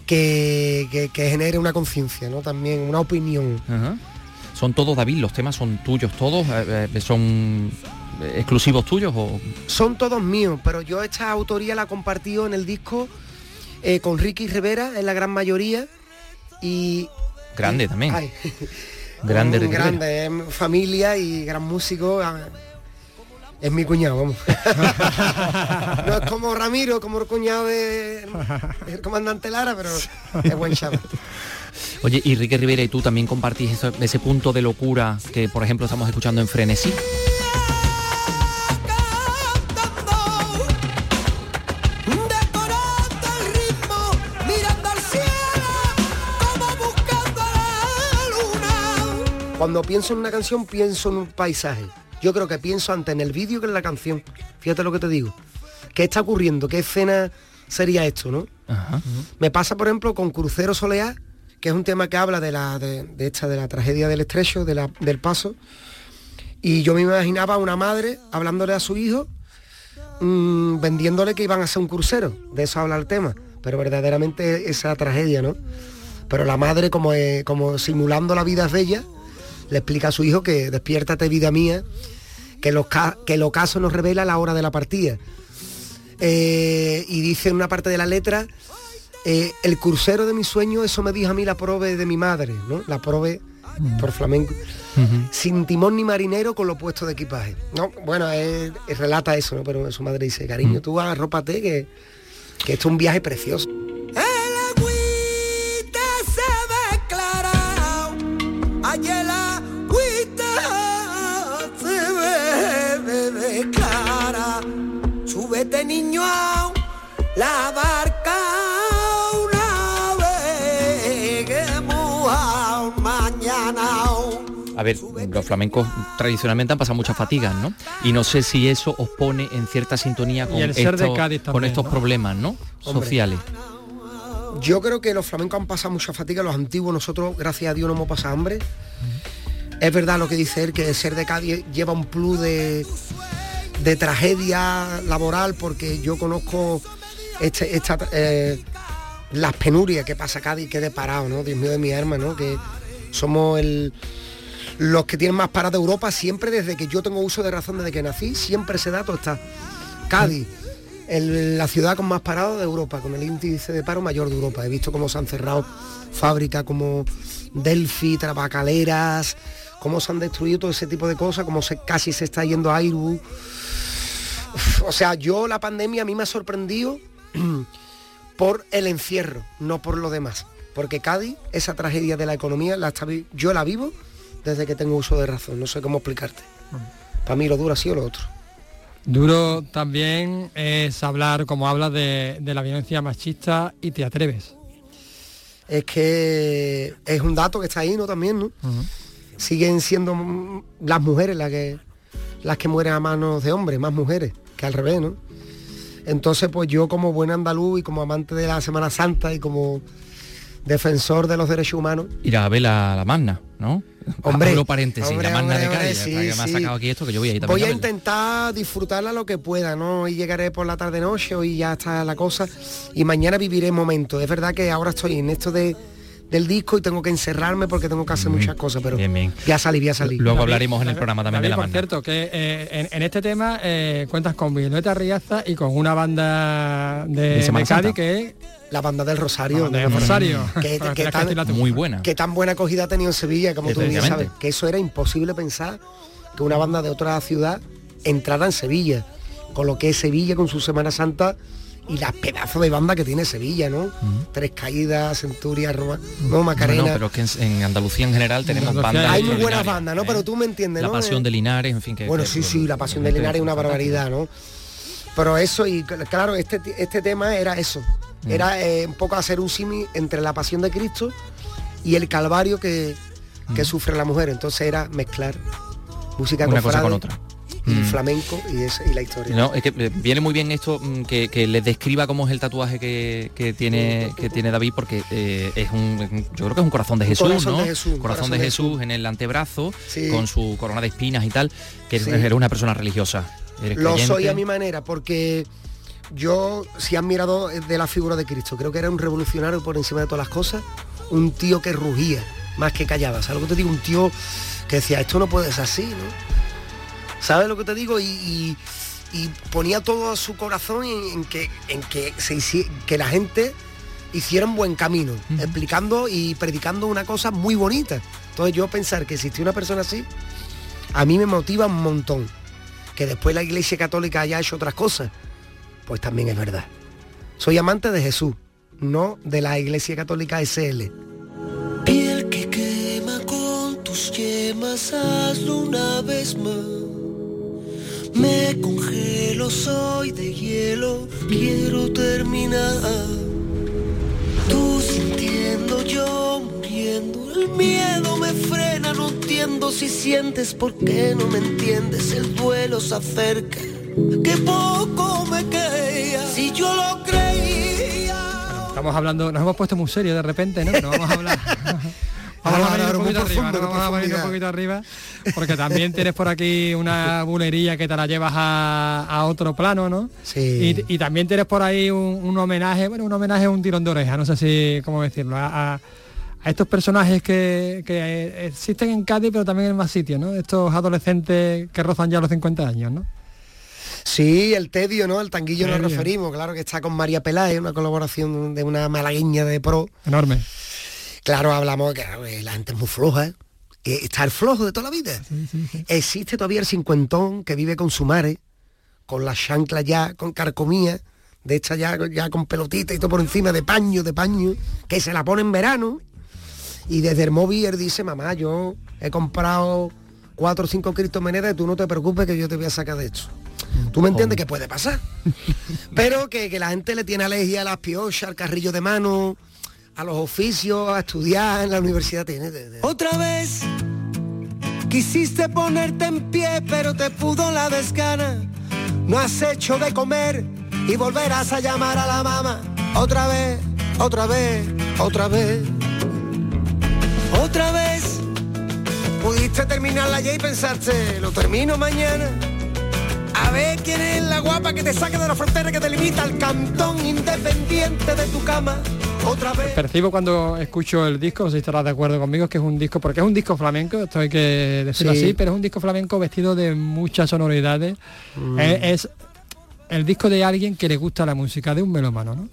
que, genere una conciencia, ¿no? También una opinión. Son todos, David, los temas son tuyos todos, eh, eh, son exclusivos tuyos o Son todos míos, pero yo esta autoría la he compartido en el disco eh, con Ricky Rivera en la gran mayoría y grande también. ay, grande, Ricky grande, familia y gran músico. ah, Es mi cuñado, vamos. no es como Ramiro, como el cuñado de el comandante Lara, pero es buen chaval. Oye, y Ricky Rivera y tú también compartís eso- ese punto de locura que, por ejemplo, estamos escuchando en Frenesí. Cuando pienso en una canción, pienso en un paisaje. Yo creo que pienso antes en el vídeo que en la canción. Fíjate lo que te digo. ¿Qué está ocurriendo? ¿Qué escena sería esto, no? Me pasa, por ejemplo, con Crucero Soleá, que es un tema que habla de la de, de esta de la tragedia del estrecho, de la- del paso. Y yo me imaginaba a una madre hablándole a su hijo, mm, vendiéndole que iban a hacer un crucero. De eso habla el tema. Pero verdaderamente esa tragedia, ¿no? Pero la madre, como, eh, como simulando la vida es bella, le explica a su hijo que despiértate vida mía, que, los que el ocaso nos revela la hora de la partida. Eh, y dice en una parte de la letra, eh, el crucero de mi sueño, eso me dijo a mí la prove de mi madre, ¿no? La prove por flamenco, sin timón ni marinero con lo puesto de equipaje. No, bueno, él, él relata eso, ¿no? Pero su madre dice, cariño, tú arrópate que, que esto es un viaje precioso. Ver, los flamencos tradicionalmente han pasado muchas fatigas, ¿no? Y no sé si eso os pone en cierta sintonía con, el ser de estos- Cádiz con también, estos ¿no? problemas, ¿no? Hombre. Sociales. Yo creo que los flamencos han pasado mucha fatiga, los antiguos, nosotros, gracias a Dios, no hemos pasado hambre. Es verdad lo que dice él, que ser de Cádiz lleva un plus de, de tragedia laboral, porque yo conozco este, esta, eh, las penurias que pasa Cádiz, que de parado, ¿no? Dios mío de mi arma, ¿no? Que somos el, los que tienen más paradas de Europa, siempre desde que yo tengo uso de razón, desde que nací, siempre ese dato está. Cádiz, el- la ciudad con más parados de Europa, con el índice de paro mayor de Europa. He visto cómo se han cerrado fábricas como Delphi, tabacaleras, cómo se han destruido todo ese tipo de cosas, cómo casi se está yendo a Airbus. O sea, yo la pandemia a mí me ha sorprendido por el encierro, no por lo demás. Porque Cádiz, esa tragedia de la economía, la está yo la vivo desde que tengo uso de razón. No sé cómo explicarte. Para mí lo duro ha sido lo otro. Duro también es hablar, como hablas, de, de la violencia machista y te atreves. es que es un dato que está ahí, ¿no? También, ¿no? Siguen siendo las mujeres las que las que mueren a manos de hombres, más mujeres, que al revés, ¿no? Entonces, pues yo como buen andaluz y como amante de la Semana Santa y como defensor de los derechos humanos, Ir a ver la, la magna, ¿no? Hombre, Abro paréntesis, hombre, la magna hombre, de Cádiz. sí, para que me ha sí. sacado aquí esto, que yo voy a ir voy también a a verla. intentar disfrutarla lo que pueda, ¿no? Y llegaré por la tarde noche y ya está la cosa. Y mañana viviré momentos. Es verdad que ahora estoy en esto de del disco y tengo que encerrarme porque tengo que hacer muchas cosas, pero voy a salir, voy a salir. Luego hablaremos en el programa también de la por magna. cierto, que eh, en, en este tema eh, cuentas con Violeta Riaza y con una banda de, De de Cádiz que es la banda del Rosario. La banda del ¿no? Rosario. Que, Para que que tan, la. Muy buena. que tan buena acogida ha tenido en Sevilla, como tú bien sabes. Que eso era imposible pensar que una banda de otra ciudad entrara en Sevilla. Con lo que es Sevilla, con su Semana Santa y las pedazos de banda que tiene Sevilla, ¿no? Tres caídas, Centuria, Roma, no, Macarena. No, no, pero es que en, en Andalucía en general tenemos bandas Hay muy buenas bandas, ¿no? Pero tú me entiendes, La ¿no? pasión Eh, de Linares, en fin, que... bueno, que- sí, sí, la pasión de Linares es una barbaridad, ¿no? Pero eso, y cl- claro, este, este tema era eso. Mm. Era eh, un poco hacer un símil entre la pasión de Cristo y el calvario que, que sufre la mujer. Entonces era mezclar música Mm. Una cosa cofrade con otra. y Mm. flamenco y, y la historia. No, es que eh, viene muy bien esto mm, que, que les describa cómo es el tatuaje que, que tiene que tiene David porque eh, es un yo creo que es un corazón de Un Jesús, corazón ¿no? de Jesús, corazón, de Jesús, en el antebrazo Sí. con su corona de espinas y tal, que Sí. eres una persona religiosa. Eres Lo creyente. soy a mi manera, porque yo, si han mirado de la figura de Cristo, creo que era un revolucionario por encima de todas las cosas, un tío que rugía más que callaba. ¿Sabes lo que te digo? Un tío que decía, esto no puede ser así, ¿no? ¿Sabes lo que te digo? Y, y- y ponía todo su corazón en, en que, en que, se que la gente hiciera un buen camino, explicando y predicando una cosa muy bonita. Entonces yo pensar que existía una persona así, a mí me motiva un montón. Que después la Iglesia Católica haya hecho otras cosas, pues también es verdad. Soy amante de Jesús, no de la Iglesia Católica SL. Piel que quema con tus yemas, hazlo una vez más. Me congelo, soy de hielo, quiero terminar. Tú sintiendo, yo muriendo, el miedo me frena, no entiendo si sientes, por qué no me entiendes, el duelo se acerca. Que poco me queda, si yo lo creía. Estamos hablando, nos hemos puesto muy serios de repente, ¿no? Pero vamos a hablar. Vamos a venir un poquito arriba, profundo, ¿no? de Vamos a venir un profundidad. poquito arriba, porque también tienes por aquí una bulería que te la llevas a, a otro plano, ¿no? Sí. Y, y también tienes por ahí un, un homenaje, bueno, un homenaje a un tirón de oreja, no sé si cómo decirlo, a, a- a estos personajes que, que, eh, existen en Cádiz, pero también en más sitios, ¿no? Estos adolescentes que rozan ya los 50 años, ¿no? Sí, el tedio, ¿no? El tanguillo nos referimos, claro que está con María Peláez, una colaboración de una malagueña de pro. Enorme. Claro, hablamos que claro, la gente es muy floja, ¿eh? eh, está el flojo de toda la vida. Existe todavía el cincuentón que vive con su madre, con la chancla ya, con carcomía, de esta ya, ya con pelotita y todo por encima de paño, de paño, que se la pone en verano. Y desde el móvil él dice, mamá, yo he comprado cuatro o cinco criptomonedas y tú no te preocupes que yo te voy a sacar de esto. ¿Tú me entiendes que puede pasar? Pero que, que la gente le tiene alergia a las piochas, al carrillo de mano, a los oficios, a estudiar en la universidad. Tiene, de- de- Otra vez quisiste ponerte en pie, pero te pudo la desgana. No has hecho de comer y volverás a llamar a la mamá. Otra vez, otra vez, otra vez. Otra vez. Pudiste terminar la y pensarte, lo termino mañana. A ver quién es la guapa que te saque de la frontera que te limita al cantón independiente de tu cama. Otra vez. Percibo cuando escucho el disco, si estarás de acuerdo conmigo, que es un disco, porque es un disco flamenco, esto hay que decirlo Sí. así, pero es un disco flamenco vestido de muchas sonoridades. Mm. Es, es el disco de alguien que le gusta la música, de un melómano, ¿no?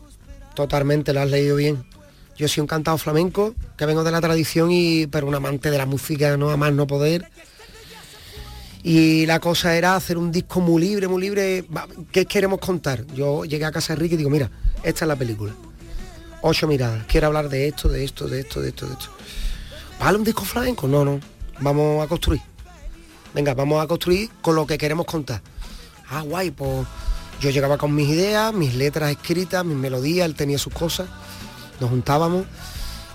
Totalmente, lo has leído bien. Yo soy un cantado flamenco, que vengo de la tradición, y pero un amante de la música, no a más no poder. Y la cosa era hacer un disco muy libre, muy libre. ¿Qué queremos contar? Yo llegué a casa de Ricky y digo, mira, esta es la película. Ocho miradas. Quiero hablar de esto, de esto, de esto, de esto, de esto. ¿Vale un disco flamenco? No, no. Vamos a construir. Venga, vamos a construir con lo que queremos contar. Ah, guay, pues yo llegaba con mis ideas, mis letras escritas, mis melodías, él tenía sus cosas, nos juntábamos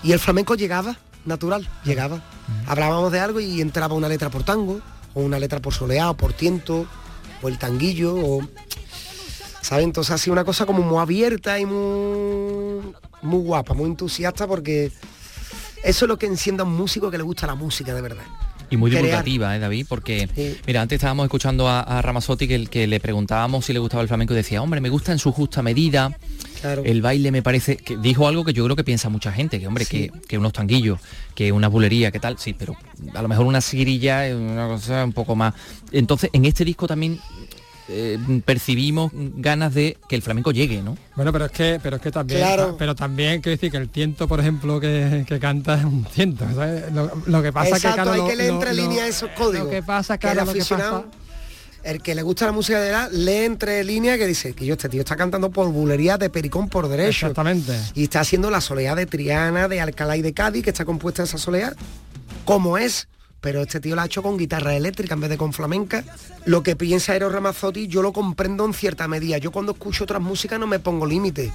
y el flamenco llegaba, natural, llegaba. Hablábamos de algo y entraba una letra por tango, o una letra por soleado, por tiento, o el tanguillo, o... ¿Sabes? Entonces ha sido una cosa como muy abierta y muy, muy guapa, muy entusiasta porque eso es lo que enciende a un músico que le gusta la música de verdad. Y muy divulgativa, ¿eh, David? Porque, mira, antes estábamos escuchando a, a Ramazzotti que, el- que le preguntábamos si le gustaba el flamenco y decía, hombre, me gusta en su justa medida. Claro. El baile me parece que dijo algo que yo creo que piensa mucha gente, que hombre, Sí. que, que unos tanguillos, que una bulería, que tal, sí, pero a lo mejor una siguirilla es una cosa un poco más. Entonces, en este disco también eh, percibimos ganas de que el flamenco llegue, ¿no? Bueno, pero es que, pero es que también, Claro. pero también quiero decir que el tiento, por ejemplo, que, que canta es un tiento. ¿sabes? Lo, lo que pasa Exacto, que claro, hay lo- que lo- entre lo- líneas esos códigos. Lo que pasa, Que el claro, lo que aficionado, pasa. El que le gusta la música de verdad, lee entre líneas que dice que yo este tío está cantando por bulería de Pericón por derecho. Exactamente. Y está haciendo la soleá de Triana, de Alcalá y de Cádiz, que está compuesta esa soleá, como es. Pero este tío la ha hecho con guitarra eléctrica en vez de con flamenca. Lo que piensa Eros Ramazzotti yo lo comprendo en cierta medida. Yo cuando escucho otras músicas no me pongo límite,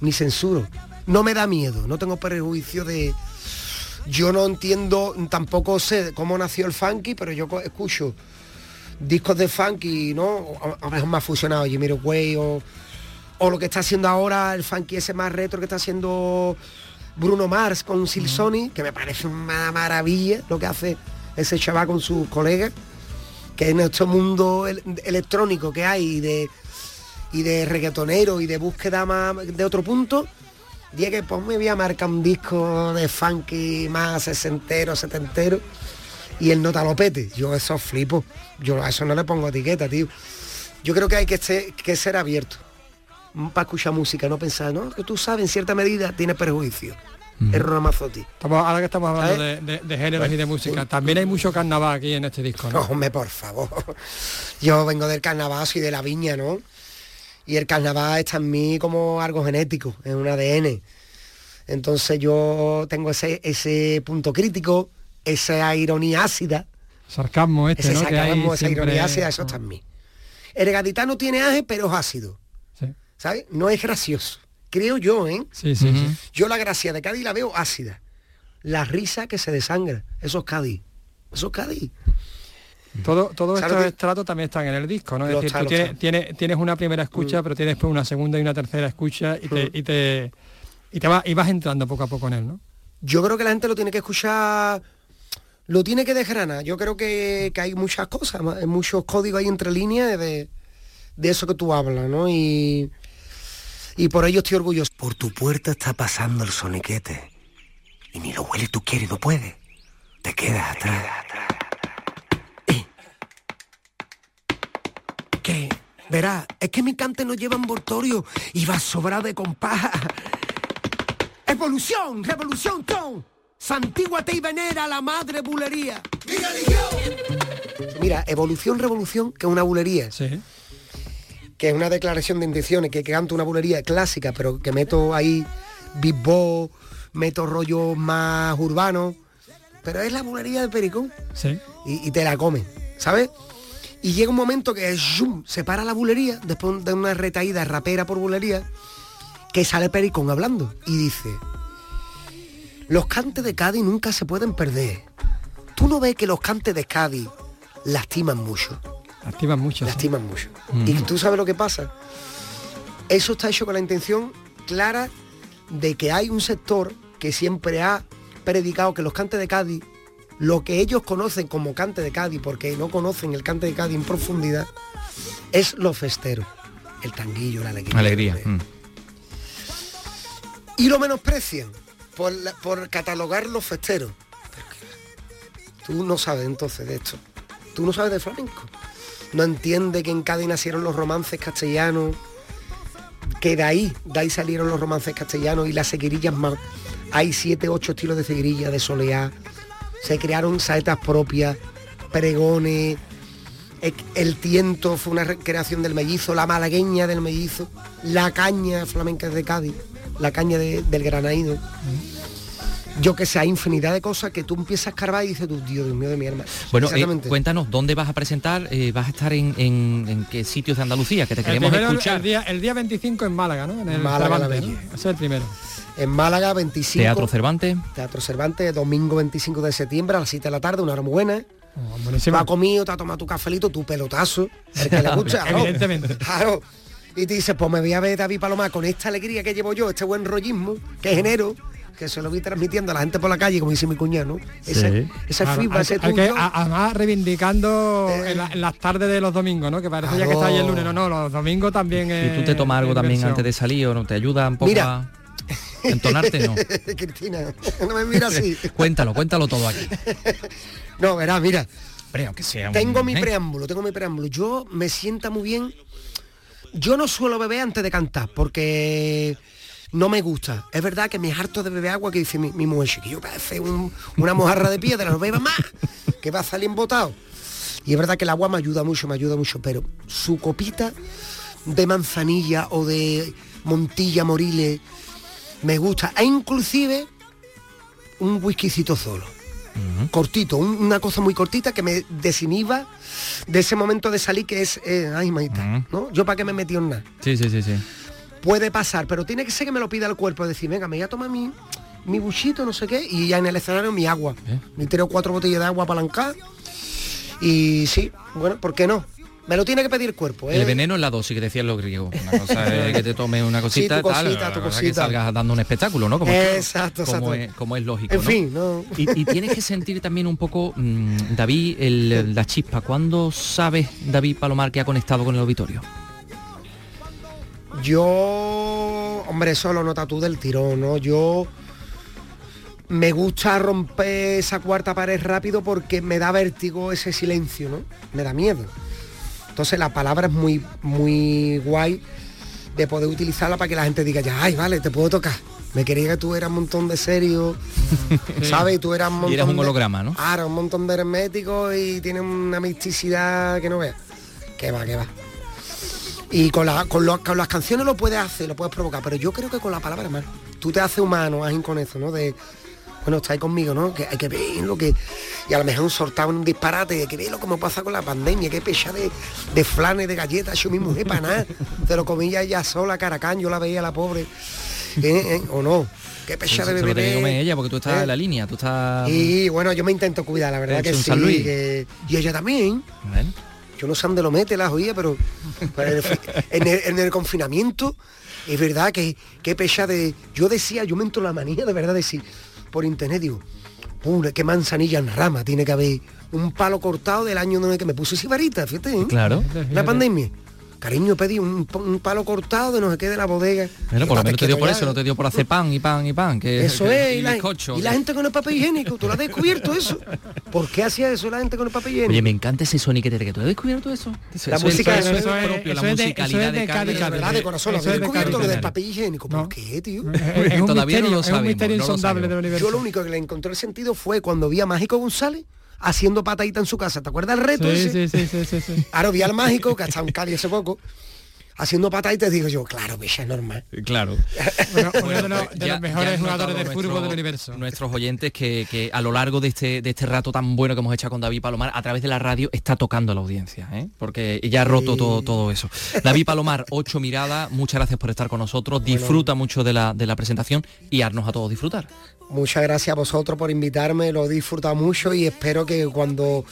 ni censuro. No me da miedo, no tengo prejuicio de... Yo no entiendo, tampoco sé cómo nació el funky, pero yo escucho discos de funky, ¿no? A lo mejor más fusionado, Jamiroquai o, o lo que está haciendo ahora el funky ese más retro que está haciendo Bruno Mars con Silsoni, que me parece una maravilla lo que hace ese chaval con sus colegas, que en este mundo el- electrónico que hay y de, y de reggaetonero y de búsqueda más de otro punto, dije que pues me voy a marcar un disco de funky más sesentero, setentero y el notalopete. Yo eso flipo. Yo a eso no le pongo etiqueta, tío. Yo creo que hay que ser, que ser abierto para escuchar música, no pensar, no, que tú sabes, en cierta medida tiene prejuicio. Es Ramazzotti. Estamos- ahora que estamos hablando de, ¿Sabes? de- de géneros y de música, también hay mucho carnaval aquí en este disco, No, ¿no? hombre, por favor. Yo vengo del carnaval, soy de la viña, ¿no? Y el carnaval está en mí como algo genético, es un ADN. Entonces yo tengo ese, ese punto crítico, esa ironía ácida, Sarcasmo este, ese ¿no? Que sarcasmo, esa siempre- ironía ácida, eso está en mí. El gaditano tiene aje, pero es ácido. Sí. ¿Sabes? No es gracioso. Creo yo, ¿eh? Sí, sí. Yo la gracia de Cádiz la veo ácida. La risa que se desangra. Eso es Cádiz. Eso es Cádiz. Todo, todos ¿Sabes estos que- estratos también están en el disco, ¿no? Es decir, tú tienes, tienes, tienes una primera escucha, pero tienes después una segunda y una tercera escucha y te, Mm. y te, y te va- y vas entrando poco a poco en él, ¿no? Yo creo que la gente lo tiene que escuchar, lo tiene que desgranar. Yo creo que, que hay muchas cosas, muchos códigos ahí entre líneas de, de eso que tú hablas, ¿no? Y, y por ello estoy orgulloso. Por tu puerta está pasando el soniquete. Y ni lo huele tú quieres, no puedes. Te quedas atrás. Que, verá, es que mi cante no lleva envoltorio y va sobrado de compás. Evolución, revolución, ton. Santíguate y venera a la madre bulería. Mira, evolución, revolución, que es una bulería. Sí. Que es una declaración de intenciones, que, que canto una bulería clásica, pero que meto ahí big meto rollo más urbano. Pero es la bulería de Pericón. Sí. Y, y te la comen, ¿sabes? Y llega un momento que zoom, se para la bulería, después de una retaída rapera por bulería, que sale Pericón hablando y dice, los cantes de Cádiz nunca se pueden perder. ¿Tú no ves que los cantes de Cádiz lastiman mucho? Lastiman mucho. Lastiman mucho. Mm. Y tú sabes lo que pasa. Eso está hecho con la intención clara de que hay un sector que siempre ha predicado que los cantes de Cádiz, lo que ellos conocen como cante de Cádiz, porque no conocen el cante de Cádiz en profundidad, es lo festero. El tanguillo, la alegría. Alegría. mm. Y lo menosprecian por, catalogar los festeros. Tú no sabes entonces de esto. Tú no sabes de flamenco. No entiende que en Cádiz nacieron los romances castellanos, que de ahí, de ahí salieron los romances castellanos y las seguirillas más. Hay siete, ocho estilos de seguirilla, de soleá. Se crearon saetas propias, pregones. e- El tiento fue una creación del mellizo, la malagueña del mellizo, la caña flamenca de Cádiz, la caña de- del granaíno. Yo que sé, hay infinidad de cosas que tú empiezas a escarbar y dices, tú, Dios mío de mi alma. Bueno, eh, cuéntanos, ¿dónde vas a presentar? Eh, ¿Vas a estar en, en- en qué sitios de Andalucía? Que te El, queremos primero, escuchar. el día, el día 25 en Málaga, ¿no? En el Málaga, la ¿no? Ese es el primero. En Málaga, 25. Teatro Cervantes. Teatro Cervantes, domingo 25 de septiembre a las 7 de la tarde, una hora muy buena. Oh, Te comido, te has tomado tu cafelito, tu pelotazo, el que le gusta. Evidentemente. Claro. Y te dices, pues me voy a ver David Palomar con esta alegría que llevo yo, este buen rollismo, que es enero, que se lo voy transmitiendo a la gente por la calle, como dice mi cuñado, ¿no? Esa, Sí. esa Claro, fibra, ese además reivindicando en, la- en las tardes de los domingos, ¿no? Que parece ya que está ahí el lunes. No, no, los domingos también ¿Y tú te tomas algo también antes de salir o no te ayuda un poco Mira. a entonarte? No. Cristina, no me mira así. cuéntalo, cuéntalo todo aquí. No, verás, mira. Pero que sea un- Tengo mi ¿eh? preámbulo, tengo mi preámbulo. Yo me sienta muy bien. Yo no suelo beber antes de cantar porque no me gusta. Es verdad que me harto de beber agua que dice mi, mi mujer, que yo parece un- una mojarra de piedra, no beba más, que va a salir embotado. Y es verdad que el agua me ayuda mucho, me ayuda mucho, pero su copita de manzanilla o de montilla morile me gusta. E inclusive un whiskycito solo cortito, un- una cosa muy cortita que me desinhiba de ese momento de salir que es, eh, ay, maita, ¿no? Yo para qué me metí en nada. Sí, sí, sí, sí. Puede pasar, pero tiene que ser que me lo pida el cuerpo, decir, venga, me voy a tomar mi, mi buchito, no sé qué, y ya en el escenario mi agua. Me tiro cuatro botellas de agua apalancadas y sí, bueno, ¿por qué no? Me lo tiene que pedir el cuerpo, ¿eh? El veneno es la dosis que decían los griegos. Una cosa es que te tomes una cosita, Sí, tu tal, cosita, tu es que salgas dando un espectáculo, ¿no? Como, Exacto, como exacto. Es, como es lógico. En ¿no? fin, no. Y, y tienes que sentir también un poco, mm, David, el- la chispa. ¿Cuándo sabes, David Palomar, que ha conectado con el auditorio? Yo, hombre, eso lo notas tú del tirón, ¿no? Yo me gusta romper esa cuarta pared rápido porque me da vértigo ese silencio, ¿no? Me da miedo. Entonces la palabra es muy, muy guay de poder utilizarla para que la gente diga, ya, ay, vale, te puedo tocar. Me quería que tú eras un montón de serio, ¿sabes? Y tú eras un montón Y eras un de- holograma, ¿no? Claro, un montón de herméticos y tiene una misticidad que no veas. Que va, que va. Y con, la- con, lo- con las canciones lo puedes hacer, lo puedes provocar, pero yo creo que con la palabra más. Tú te haces humano, ágil con eso, ¿no? De, bueno, estáis conmigo, ¿no? Que hay que ver lo que... Y a lo mejor un sortado un disparate, hay que ver lo que me pasa con la pandemia, que pecha de, de flanes, de galletas, yo mi mujer para nada. Se lo comía ella sola, caracán, yo la veía la pobre. ¿Eh? ¿Eh? ¿O no? Qué pecha de comer ella, porque tú estás ¿Eh? en la línea, tú estás... Y bueno, yo me intento cuidar, la verdad que sí. Que- y ella también. Bueno. Yo no sé dónde lo mete las oías, pero, pero en, el, fi- en el- en el confinamiento es verdad que qué pecha de. Yo decía, yo me entro la manía de verdad de decir por internet, digo, "Pura, qué manzanilla en rama tiene que haber un palo cortado del año en el que me puse sibarita, fíjate, ¿eh? Claro. La pandemia. Cariño, pedí un, un palo cortado de no se quede la bodega. Bueno, por lo menos te dio por eso, no te dio por hacer pan y pan y pan. Que, eso es, y, la, y la, gente con el papel higiénico, tú lo has descubierto eso. ¿Por qué hacía eso la gente con el papel higiénico? Oye, me encanta ese soniquete que tú has descubierto eso. La música eso, es propio, la musicalidad de Cádiz. verdad, de corazón, lo has descubierto lo del papel higiénico. ¿Por qué, tío? Todavía no lo sabemos. Es un misterio insondable del universo. Yo lo único que le encontré el sentido fue cuando vi a Mágico González haciendo patadita en su casa. ¿Te acuerdas el reto sí, ese? Sí, sí, sí, sí. Ahora vi al mágico, que ha estado en Cali hace poco, haciendo pataditas y te digo yo, claro, que es normal. Claro. Bueno, uno de los, de los mejores jugadores de fútbol del universo. Nuestros oyentes que, que, a lo largo de este, de este rato tan bueno que hemos hecho con David Palomar, a través de la radio, está tocando a la audiencia, ¿eh? porque ya ha roto todo, todo eso. David Palomar, ocho miradas, muchas gracias por estar con nosotros, disfruta mucho de la, de la presentación y harnos a todos disfrutar. Muchas gracias a vosotros por invitarme, lo he disfrutado mucho y espero que cuando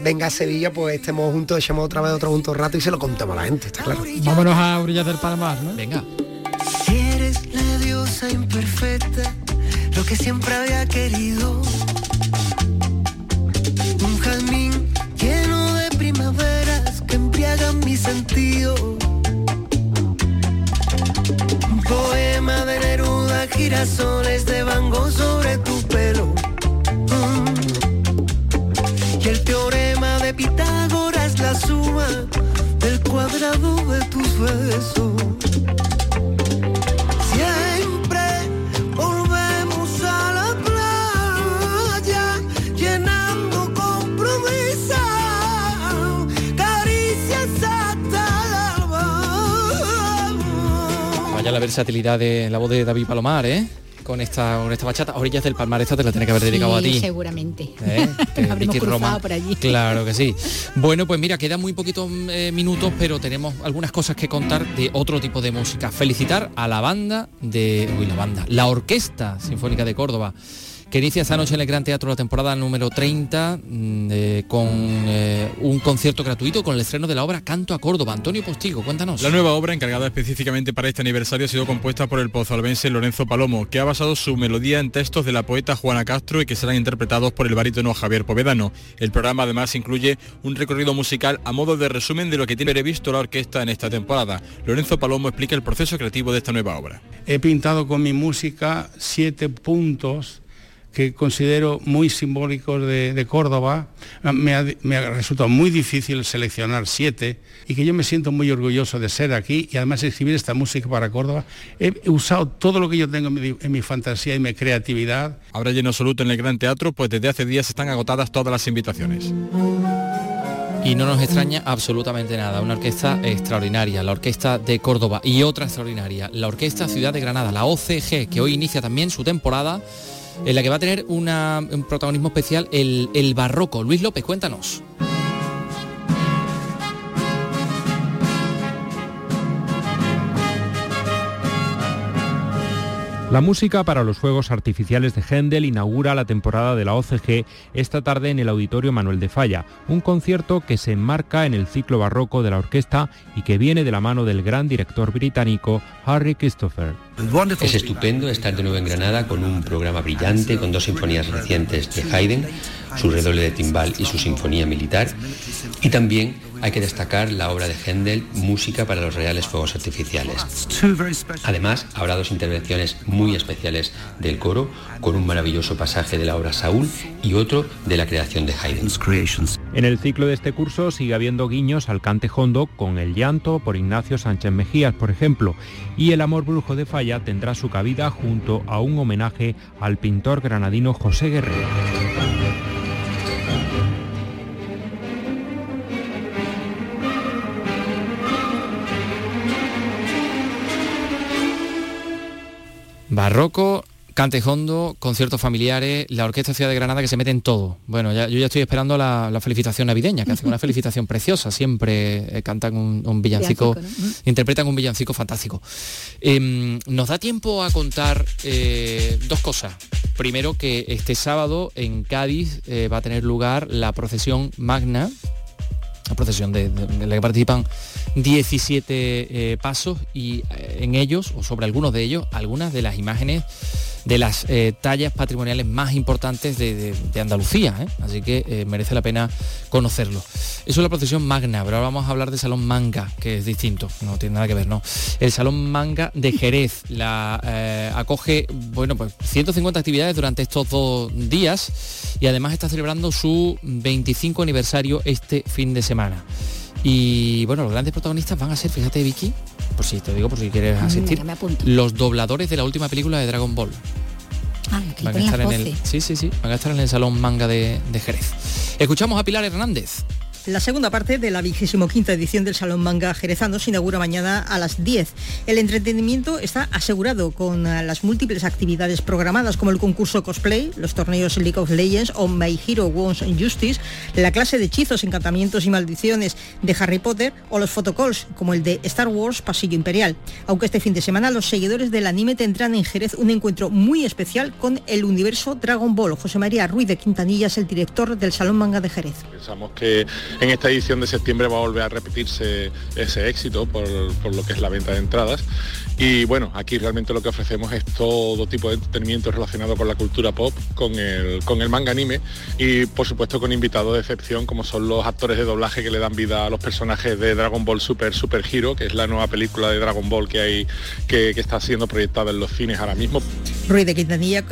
venga a Sevilla pues estemos juntos, echemos otra vez otro junto rato y se lo contemos a la gente, está claro. Vámonos a orillas del Palmar, ¿no? Venga. Si eres la diosa imperfecta, lo que siempre había querido. Un jazmín lleno de primaveras que embriagan mi sentido. Un poema de Neruda, girasoles de Van Gogh sobre tu pelo. Mm. Y el teorema de Pitágoras, la suma cuadrado de tus besos. Siempre volvemos a la playa, llenando compromiso, caricias hasta el alba. Vaya la versatilidad de la voz de David Palomar, ¿eh? Con esta, con esta bachata. Orillas del Palmar, esta te la tiene que haber dedicado Sí, a ti. seguramente. ¿Eh? Habremos Roma. por allí. Claro que sí. Bueno, pues mira, quedan muy poquitos eh, minutos, pero tenemos algunas cosas que contar de otro tipo de música. Felicitar a la banda de. Uy, la banda. La Orquesta Sinfónica de Córdoba. Que inicia esta noche en el Gran Teatro la temporada número 30 mm, eh, con eh, un concierto gratuito con el estreno de la obra Canto a Córdoba. Antonio Postigo, cuéntanos. La nueva obra, encargada específicamente para este aniversario, ha sido compuesta por el pozalbense Lorenzo Palomo, que ha basado su melodía en textos de la poeta Juana Castro y que serán interpretados por el barítono Javier Povedano. El programa además incluye un recorrido musical a modo de resumen de lo que tiene previsto la orquesta en esta temporada. Lorenzo Palomo explica el proceso creativo de esta nueva obra. He pintado con mi música siete puntos que considero muy simbólicos de, de Córdoba. Me ha, me ha resultado muy difícil seleccionar siete y que yo me siento muy orgulloso de ser aquí y además escribir esta música para Córdoba. He usado todo lo que yo tengo en mi, en mi fantasía y mi creatividad. Habrá lleno absoluto en el Gran Teatro, pues desde hace días están agotadas todas las invitaciones. Y no nos extraña absolutamente nada, una orquesta extraordinaria, la Orquesta de Córdoba y otra extraordinaria, la Orquesta Ciudad de Granada, la OCG, que hoy inicia también su temporada en la que va a tener un protagonismo especial el, el barroco. Luis López, cuéntanos. La música para los Juegos Artificiales de Händel inaugura la temporada de la OCG esta tarde en el Auditorio Manuel de Falla, un concierto que se enmarca en el ciclo barroco de la orquesta y que viene de la mano del gran director británico Harry Christopher. Es estupendo estar de nuevo en Granada con un programa brillante, con dos sinfonías recientes de Haydn, su redoble de timbal y su sinfonía militar. Y también hay que destacar la obra de Händel, Música para los Reales Fuegos Artificiales. Además, habrá dos intervenciones muy especiales del coro, con un maravilloso pasaje de la obra Saúl y otro de la creación de Haydn. En el ciclo de este curso sigue habiendo guiños al cante hondo con El llanto por Ignacio Sánchez Mejías, por ejemplo, y El amor brujo de Falla tendrá su cabida junto a un homenaje al pintor granadino José Guerrero. Barroco, cantejondo, conciertos familiares, la Orquesta Ciudad de Granada que se mete en todo. Bueno, ya, yo ya estoy esperando la, la felicitación navideña, que hacen una felicitación preciosa, siempre eh, cantan un, un villancico, Villancico, interpretan un villancico fantástico. Em, Nos da tiempo a contar eh, dos cosas. Primero que este sábado en Cádiz eh, va a tener lugar la procesión magna, la procesión de, de- de la que participan 17 eh, pasos y en ellos, o sobre algunos de ellos, algunas de las imágenes de las eh, tallas patrimoniales más importantes de, Andalucía, ¿eh? así que eh, merece la pena conocerlo. Eso es la procesión magna, pero ahora vamos a hablar del Salón Manga, que es distinto, no tiene nada que ver, ¿no? El Salón Manga de Jerez la acoge, bueno, pues 150 actividades durante estos dos días y además está celebrando su 25 aniversario este fin de semana. Y bueno, los grandes protagonistas van a ser, fíjate Vicky, por si te digo, por si quieres asistir, los dobladores de la última película de Dragon Ball. Ah, van a estar en el, sí, sí, sí, van a estar en el Salón Manga de, de Jerez. Escuchamos a Pilar Hernández. La segunda parte de la vigésimo quinta edición del Salón Manga Jerezano se inaugura mañana a las 10. El entretenimiento está asegurado con eh, las múltiples actividades programadas como el concurso cosplay, los torneos League of Legends o My Hero Wants Justice, la clase de hechizos, encantamientos y maldiciones de Harry Potter o los photocalls como el de Star Wars Pasillo Imperial. Aunque este fin de semana los seguidores del anime tendrán en Jerez un encuentro muy especial con el universo Dragon Ball. José María Ruiz de Quintanilla es el director del Salón Manga de Jerez. Pensamos que en esta edición de septiembre va a volver a repetirse ese éxito por, lo que es la venta de entradas. Y bueno, aquí realmente lo que ofrecemos es todo tipo de entretenimiento relacionado con la cultura pop, con el, con el manga anime y por supuesto con invitados de excepción como son los actores de doblaje que le dan vida a los personajes de Dragon Ball Super Super Hero, que es la nueva película de Dragon Ball que hay que, está siendo proyectada en los cines ahora mismo. Ruiz de Quintanilla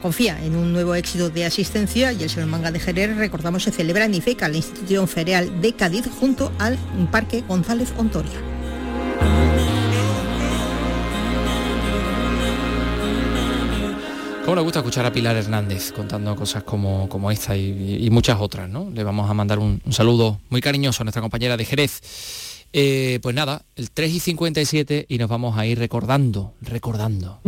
confía en un nuevo éxito de asistencia y el Salón Manga de Jerez, recordamos, se celebra en IFECA, la institución ferial de Cádiz, junto al Parque González Ontoria. ¿Cómo le gusta escuchar a Pilar Hernández contando cosas como, como esta y, muchas otras? ¿no? Le vamos a mandar un, saludo muy cariñoso a nuestra compañera de Jerez. Eh, pues nada, el 3 y 57 y nos vamos a ir recordando, recordando.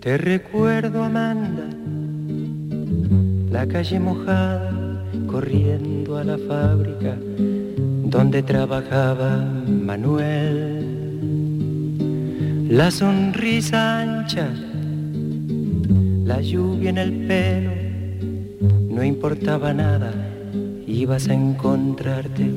Te recuerdo, Amanda, la calle mojada, corriendo a la fábrica donde trabajaba Manuel. La sonrisa ancha, la lluvia en el pelo, no importaba nada, ibas a encontrarte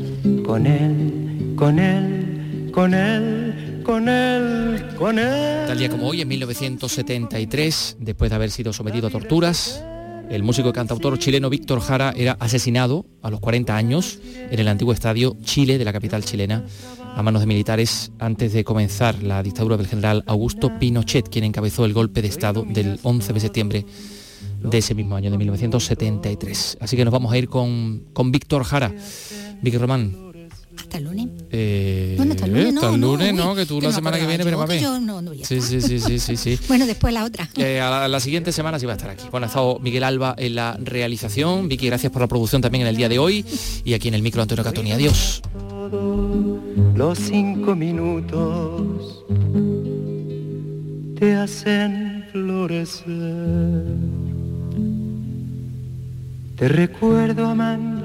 con él, con él, con él con él, con él. Tal día como hoy, en 1973, después de haber sido sometido a torturas, el músico y cantautor chileno Víctor Jara era asesinado a los 40 años en el antiguo estadio Chile de la capital chilena a manos de militares antes de comenzar la dictadura del general Augusto Pinochet, quien encabezó el golpe de Estado del 11 de septiembre de ese mismo año, de 1973. Así que nos vamos a ir con, con Víctor Jara. Vicky Román, hasta el lunes. Eh, bueno, hasta el lunes, no. Hasta el lunes, no, que tú la semana que viene, pero ver. Yo, no, no, sí, sí, sí, sí, sí, sí. bueno, después la otra. Eh, a, la, siguiente semana sí va a estar aquí. Bueno, ha estado Miguel Alba en la realización. Vicky, gracias por la producción también en el día de hoy. Y aquí en el micro Antonio Catoni. Adiós. Los cinco minutos te hacen florecer. Te recuerdo, Amanda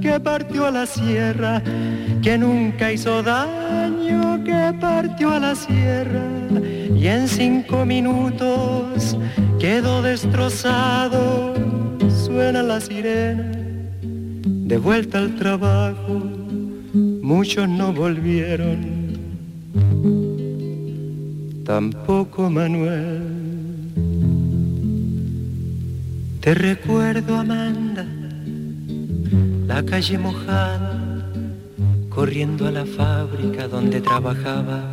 que partió a la sierra que nunca hizo daño, que partió a la sierra y en cinco minutos quedó destrozado. Suena la sirena, de vuelta al trabajo, muchos no volvieron, tampoco Manuel. Te recuerdo, Amanda, la calle mojada, corriendo a la fábrica donde trabajaba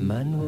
Manuel.